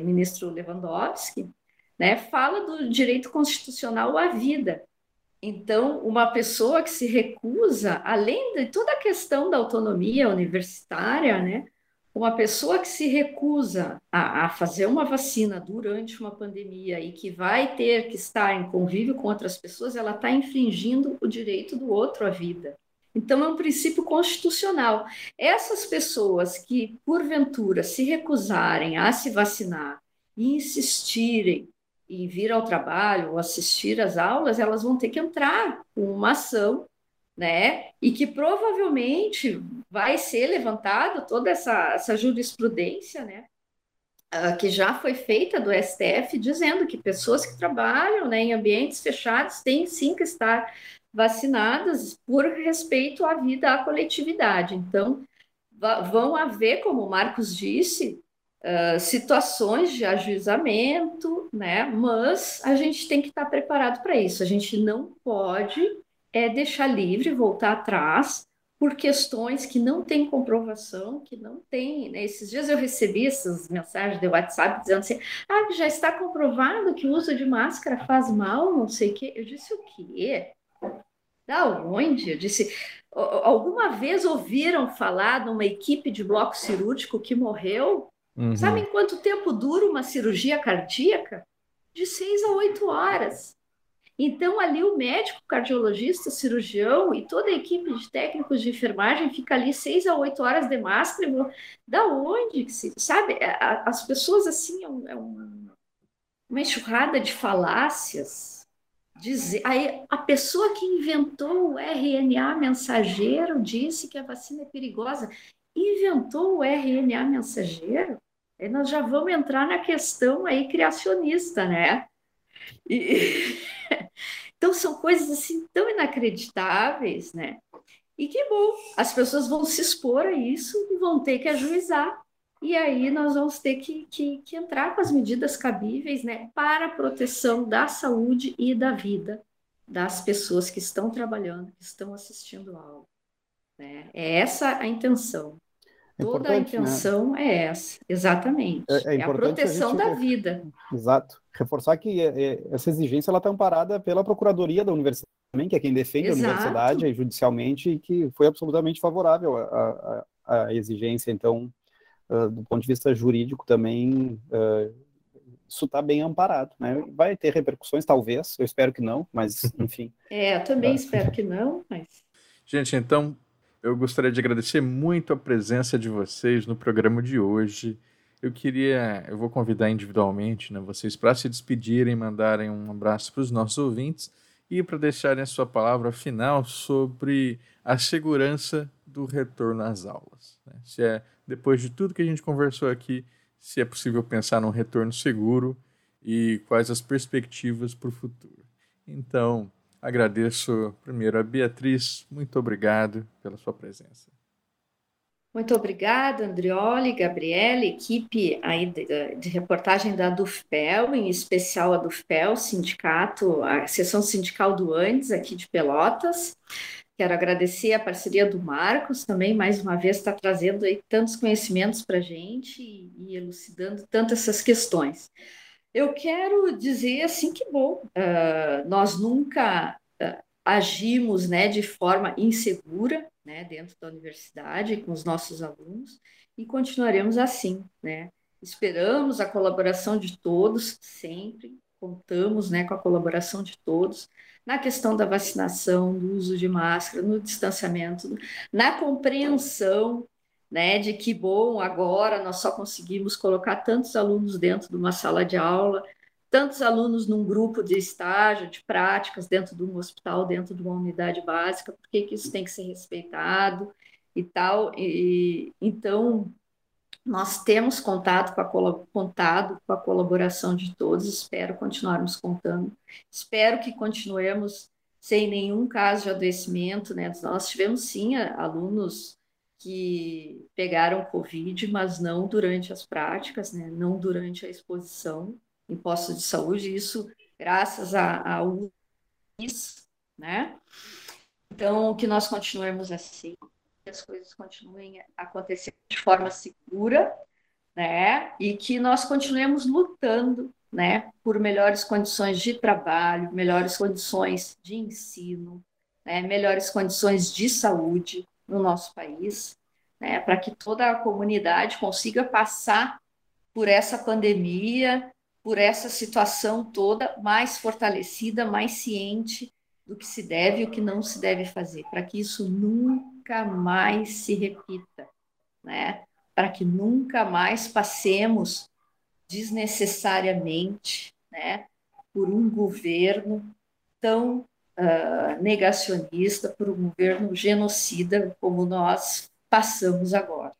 Speaker 2: ministro Lewandowski, né, fala do direito constitucional à vida. Então, uma pessoa que se recusa, além de toda a questão da autonomia universitária, né, uma pessoa que se recusa a, a, fazer uma vacina durante uma pandemia e que vai ter que estar em convívio com outras pessoas, ela está infringindo o direito do outro à vida. Então, é um princípio constitucional. Essas pessoas que, porventura, se recusarem a se vacinar e insistirem em vir ao trabalho ou assistir às aulas, elas vão ter que entrar com uma ação né? E que provavelmente vai ser levantado toda essa, essa jurisprudência, né? Uh, que já foi feita do STF, dizendo que pessoas que trabalham né, em ambientes fechados têm sim que estar vacinadas por respeito à vida, à coletividade. Então, vão haver, como o Marcos disse, uh, situações de ajuizamento, né? Mas a gente tem que estar preparado para isso. A gente não pode é deixar livre, voltar atrás, por questões que não têm comprovação, que não tem. Né? Esses dias eu recebi essas mensagens de WhatsApp dizendo assim: ah, já está comprovado que o uso de máscara faz mal, não sei o quê. Eu disse: o quê? Da onde? Eu disse: alguma vez ouviram falar de uma equipe de bloco cirúrgico que morreu? Uhum. Sabem quanto tempo dura uma cirurgia cardíaca? De seis a oito horas. Então, ali o médico, cardiologista, cirurgião e toda a equipe de técnicos de enfermagem fica ali seis a oito horas de máscara. Da onde que se. Sabe? As pessoas, assim, é, um, é uma enxurrada de falácias. Dizer, aí, a pessoa que inventou o RNA mensageiro disse que a vacina é perigosa. Inventou o RNA mensageiro? Aí nós já vamos entrar na questão aí criacionista, né? E, então são coisas assim tão inacreditáveis, né? E que bom, as pessoas vão se expor a isso e vão ter que ajuizar. e aí nós vamos ter que, que, que entrar com as medidas cabíveis né, para a proteção da saúde e da vida das pessoas que estão trabalhando, que estão assistindo a aula. Né? É essa a intenção. É Toda a né? intenção né? é essa, exatamente. É, é, é a proteção a gente, da vida.
Speaker 3: Exato. Reforçar que é, é, essa exigência ela está amparada pela Procuradoria da Universidade também, que é quem defende Exato. a universidade judicialmente e que foi absolutamente favorável à exigência. Então, uh, do ponto de vista jurídico também, uh, isso está bem amparado. Né? Vai ter repercussões, talvez, eu espero que não, mas (laughs) enfim.
Speaker 2: É, eu também uh, espero que não, mas...
Speaker 1: Gente, então, eu gostaria de agradecer muito a presença de vocês no programa de hoje. Eu queria, eu vou convidar individualmente né, vocês para se despedirem, mandarem um abraço para os nossos ouvintes e para deixarem a sua palavra final sobre a segurança do retorno às aulas. Né? Se é, depois de tudo que a gente conversou aqui, se é possível pensar num retorno seguro e quais as perspectivas para o futuro. Então, Agradeço primeiro a Beatriz, muito obrigado pela sua presença.
Speaker 2: Muito obrigada, Andrioli, Gabriela, equipe aí de, de, reportagem da Dufpel, em especial a Dufpel, sindicato, a seção sindical do Andes, aqui de Pelotas. Quero agradecer a parceria do Marcos também, mais uma vez, está trazendo aí tantos conhecimentos para a gente e, e elucidando tantas essas questões. Eu quero dizer assim que bom, uh, nós nunca uh, agimos né, de forma insegura né, dentro da universidade com os nossos alunos e continuaremos assim. Né? Esperamos a colaboração de todos, sempre contamos né, com a colaboração de todos na questão da vacinação, do uso de máscara, no distanciamento, na compreensão né, de que bom, agora nós só conseguimos colocar tantos alunos dentro de uma sala de aula, tantos alunos num grupo de estágio, de práticas dentro de um hospital, dentro de uma unidade básica, por que, isso tem que ser respeitado e tal. E, então, nós temos contato com a, contado com a colaboração de todos, espero continuarmos contando, espero que continuemos sem nenhum caso de adoecimento, né? Nós tivemos sim alunos que pegaram Covid, mas não durante as práticas, né? não durante a exposição em postos de saúde, isso graças ao UIS, né? Então, que nós continuemos assim, que as coisas continuem acontecendo de forma segura, né? E que nós continuemos lutando, né, por melhores condições de trabalho, melhores condições de ensino, né, melhores condições de saúde, no nosso país, né, para que toda a comunidade consiga passar por essa pandemia, por essa situação toda mais fortalecida, mais ciente do que se deve e o que não se deve fazer, para que isso nunca mais se repita, né? Para que nunca mais passemos desnecessariamente, né, por um governo tão uh, negacionista, por um governo genocida como nós passamos agora.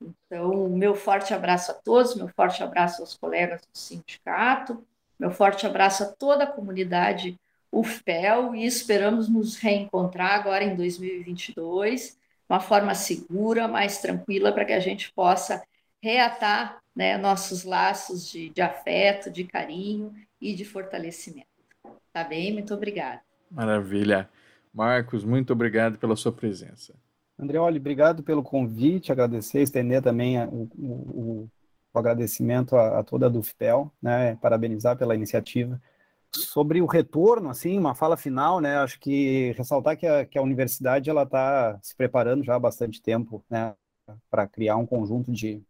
Speaker 2: Então, meu forte abraço a todos, meu forte abraço aos colegas do sindicato, meu forte abraço a toda a comunidade UFPEL e esperamos nos reencontrar agora em 2022, de uma forma segura, mais tranquila, para que a gente possa reatar né, nossos laços de, de afeto, de carinho e de fortalecimento. Tá bem? Muito obrigada.
Speaker 1: Maravilha. Marcos, muito obrigado pela sua presença.
Speaker 3: Andreoli, obrigado pelo convite, agradecer, estender também o, o, o agradecimento a, a, toda a Dufpel, né, parabenizar pela iniciativa. Sobre o retorno, assim, uma fala final, né, acho que ressaltar que a, que a universidade ela está se preparando já há bastante tempo, né, para criar um conjunto de,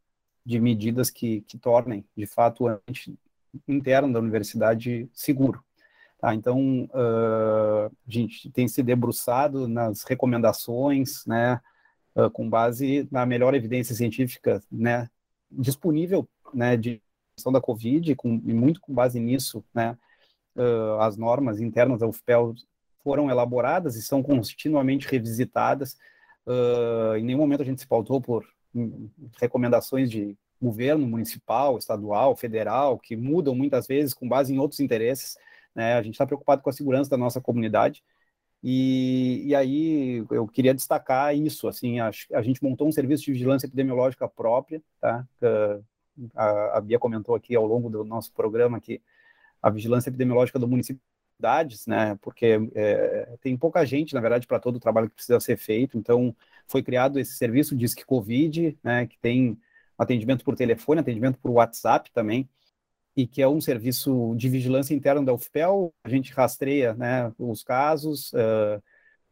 Speaker 3: de medidas que, que tornem, de fato, o ambiente interno da universidade seguro. Tá, então, uh, a gente tem se debruçado nas recomendações, né, uh, com base na melhor evidência científica, né, disponível, né, de questão da Covid, com, e muito com base nisso, né, uh, as normas internas da UFPEL foram elaboradas e são continuamente revisitadas. em nenhum momento a gente se pautou por hum, recomendações de governo municipal, estadual, federal, que mudam muitas vezes com base em outros interesses. Né? A gente está preocupado com a segurança da nossa comunidade E, e aí eu queria destacar isso, assim, a, a gente montou um serviço de vigilância epidemiológica própria, tá? A, a Bia comentou aqui ao longo do nosso programa que a vigilância epidemiológica do município né? Porque é, tem pouca gente, na verdade, para todo o trabalho que precisa ser feito. Então, foi criado esse serviço Disque Covid, né? Que tem atendimento por telefone, atendimento por WhatsApp também, e que é um serviço de vigilância interna da UFPEL. A gente rastreia, né? Os casos. Uh,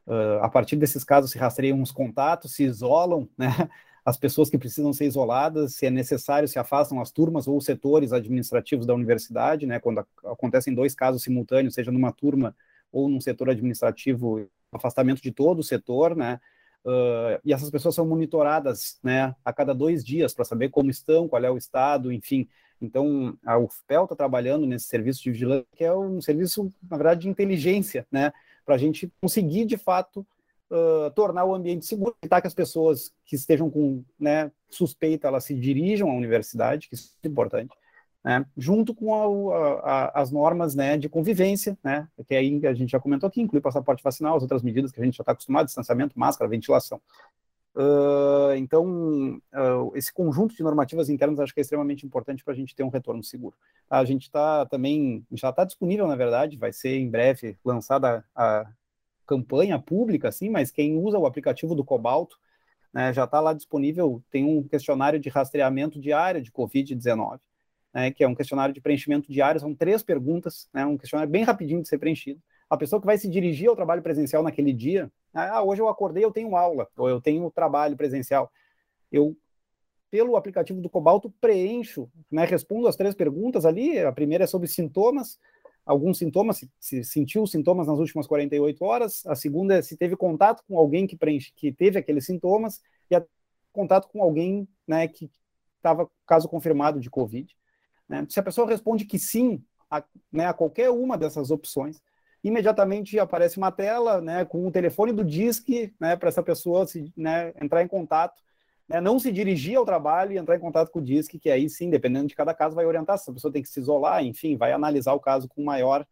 Speaker 3: uh, a partir desses casos se rastreiam os contatos, se isolam, né? (laughs) as pessoas que precisam ser isoladas, se é necessário, se afastam as turmas ou setores administrativos da universidade, né, quando acontecem dois casos simultâneos, seja numa turma ou num setor administrativo, afastamento de todo o setor, né, uh, e essas pessoas são monitoradas, né, a cada dois dias para saber como estão, qual é o estado, enfim. Então, a UFPEL está trabalhando nesse serviço de vigilância, que é um serviço, na verdade, de inteligência, né, para a gente conseguir, de fato, uh, tornar o ambiente seguro, evitar que as pessoas que estejam com né, suspeita elas se dirijam à universidade, que isso é importante, né, junto com a, a, as normas né, de convivência, né, que aí a gente já comentou aqui, inclui passaporte vacinal, as outras medidas que a gente já está acostumado, distanciamento, máscara, ventilação. Uh, então, uh, esse conjunto de normativas internas acho que é extremamente importante para a gente ter um retorno seguro. A gente está também, já está disponível, na verdade, vai ser em breve lançada a, campanha pública, assim, mas quem usa o aplicativo do Cobalto, né, já está lá disponível, tem um questionário de rastreamento diário de Covid-19, né, que é um questionário de preenchimento diário, são três perguntas, né, um questionário bem rapidinho de ser preenchido. A pessoa que vai se dirigir ao trabalho presencial naquele dia, né, ah, hoje eu acordei, eu tenho aula, ou eu tenho trabalho presencial. Eu, pelo aplicativo do Cobalto, preencho, né, respondo as três perguntas ali, a primeira é sobre sintomas, alguns sintomas, se, se, sentiu sintomas nas últimas 48 horas, a segunda é se teve contato com alguém que, preenche, que teve aqueles sintomas, e a contato com alguém né, que estava caso confirmado de Covid. Né? Se a pessoa responde que sim a, né, a qualquer uma dessas opções, imediatamente aparece uma tela né, com o telefone do DISC né, para essa pessoa se, né, entrar em contato né, não se dirigir ao trabalho e entrar em contato com o DISC, que aí sim, dependendo de cada caso, vai orientar se a pessoa tem que se isolar, enfim, vai analisar o caso com maior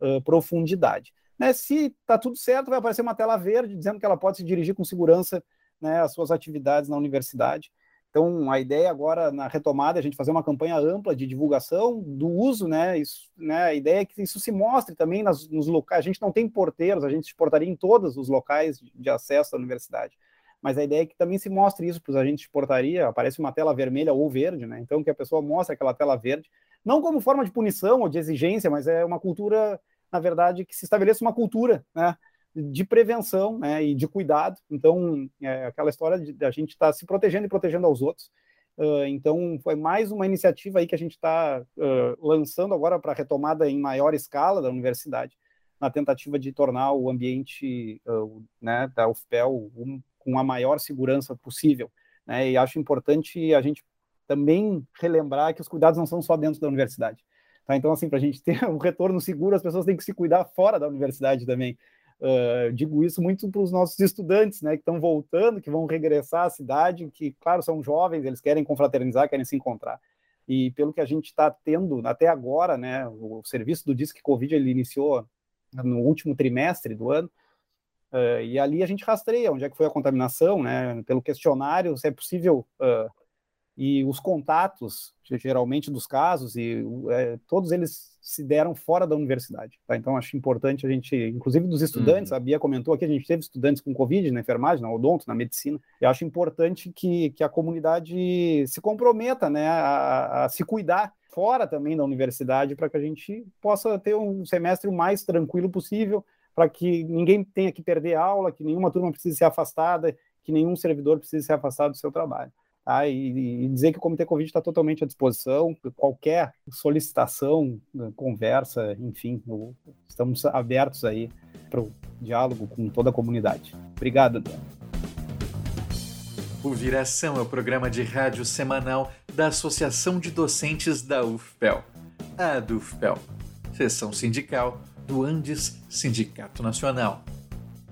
Speaker 3: uh, profundidade. Né, se está tudo certo, vai aparecer uma tela verde dizendo que ela pode se dirigir com segurança né, às suas atividades na universidade. Então, a ideia agora, na retomada, é a gente fazer uma campanha ampla de divulgação do uso, né? Isso, né a ideia é que isso se mostre também nas, nos locais. A gente não tem porteiros, a gente se portaria em todos os locais de, acesso à universidade mas a ideia é que também se mostre isso para os agentes de portaria, aparece uma tela vermelha ou verde, né? Então que a pessoa mostre aquela tela verde, não como forma de punição ou de exigência, mas é uma cultura, na verdade, que se estabeleça uma cultura, né? De prevenção né, e de cuidado. Então, é aquela história de, de a gente estar tá se protegendo e protegendo aos outros. Uh, então, foi mais uma iniciativa aí que a gente está uh, lançando agora para retomada em maior escala da universidade, na tentativa de tornar o ambiente uh, né, da UFPEL um, com a maior segurança possível. Né? E acho importante a gente também relembrar que os cuidados não são só dentro da universidade. Tá? Então, assim, para a gente ter (laughs) um retorno seguro, as pessoas têm que se cuidar fora da universidade também. Uh, digo isso muito para os nossos estudantes, né, que estão voltando, que vão regressar à cidade, que, claro, são jovens, eles querem confraternizar, querem se encontrar. E pelo que a gente está tendo até agora, né, o serviço do Disque Covid ele iniciou no último trimestre do ano, Uh, e ali a gente rastreia onde é que foi a contaminação, né, pelo questionário, se é possível, uh, e os contatos, geralmente dos casos, e uh, todos eles se deram fora da universidade. Tá? Então, acho importante a gente, inclusive dos estudantes, uhum. a Bia comentou aqui, a gente teve estudantes com Covid na enfermagem, na odonto, na medicina, e acho importante que, que a comunidade se comprometa né, a, a se cuidar fora também da universidade para que a gente possa ter um semestre o mais tranquilo possível, para que ninguém tenha que perder aula, que nenhuma turma precise ser afastada, que nenhum servidor precise ser afastado do seu trabalho. Tá? E, e, dizer que o Comitê Covid está totalmente à disposição, qualquer solicitação, conversa, enfim, estamos abertos aí para o diálogo com toda a comunidade. Obrigado, Adriano.
Speaker 1: O Viração é o programa de rádio semanal da Associação de Docentes da UFPEL, a DUFPEL, Sessão Sindical do Andes Sindicato Nacional.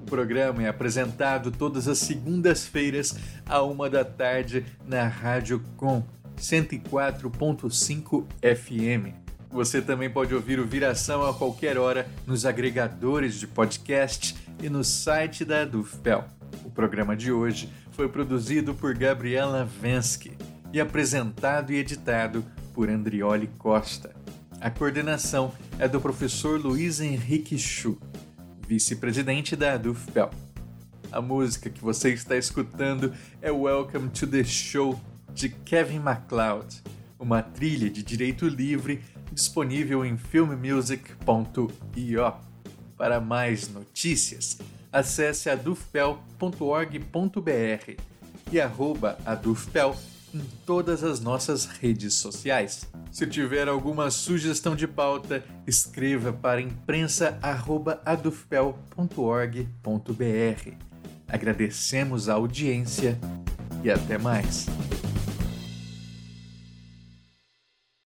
Speaker 1: O programa é apresentado todas as segundas-feiras, à uma da tarde, na Rádio Com 104.5 FM. Você também pode ouvir o Viração a qualquer hora nos agregadores de podcast e no site da Dufpel. O programa de hoje foi produzido por Gabriela Vensky e apresentado e editado por Andrioli Costa. A coordenação é do professor Luiz Henrique Chu, vice-presidente da Dufpel. A música que você está escutando é Welcome to the Show de Kevin MacLeod, uma trilha de direito livre disponível em filmmusic.io. Para mais notícias, acesse adufpel.org.br e arroba adufpel em todas as nossas redes sociais. Se tiver alguma sugestão de pauta, escreva para imprensa@adufpel.org.br. Agradecemos a audiência e até mais.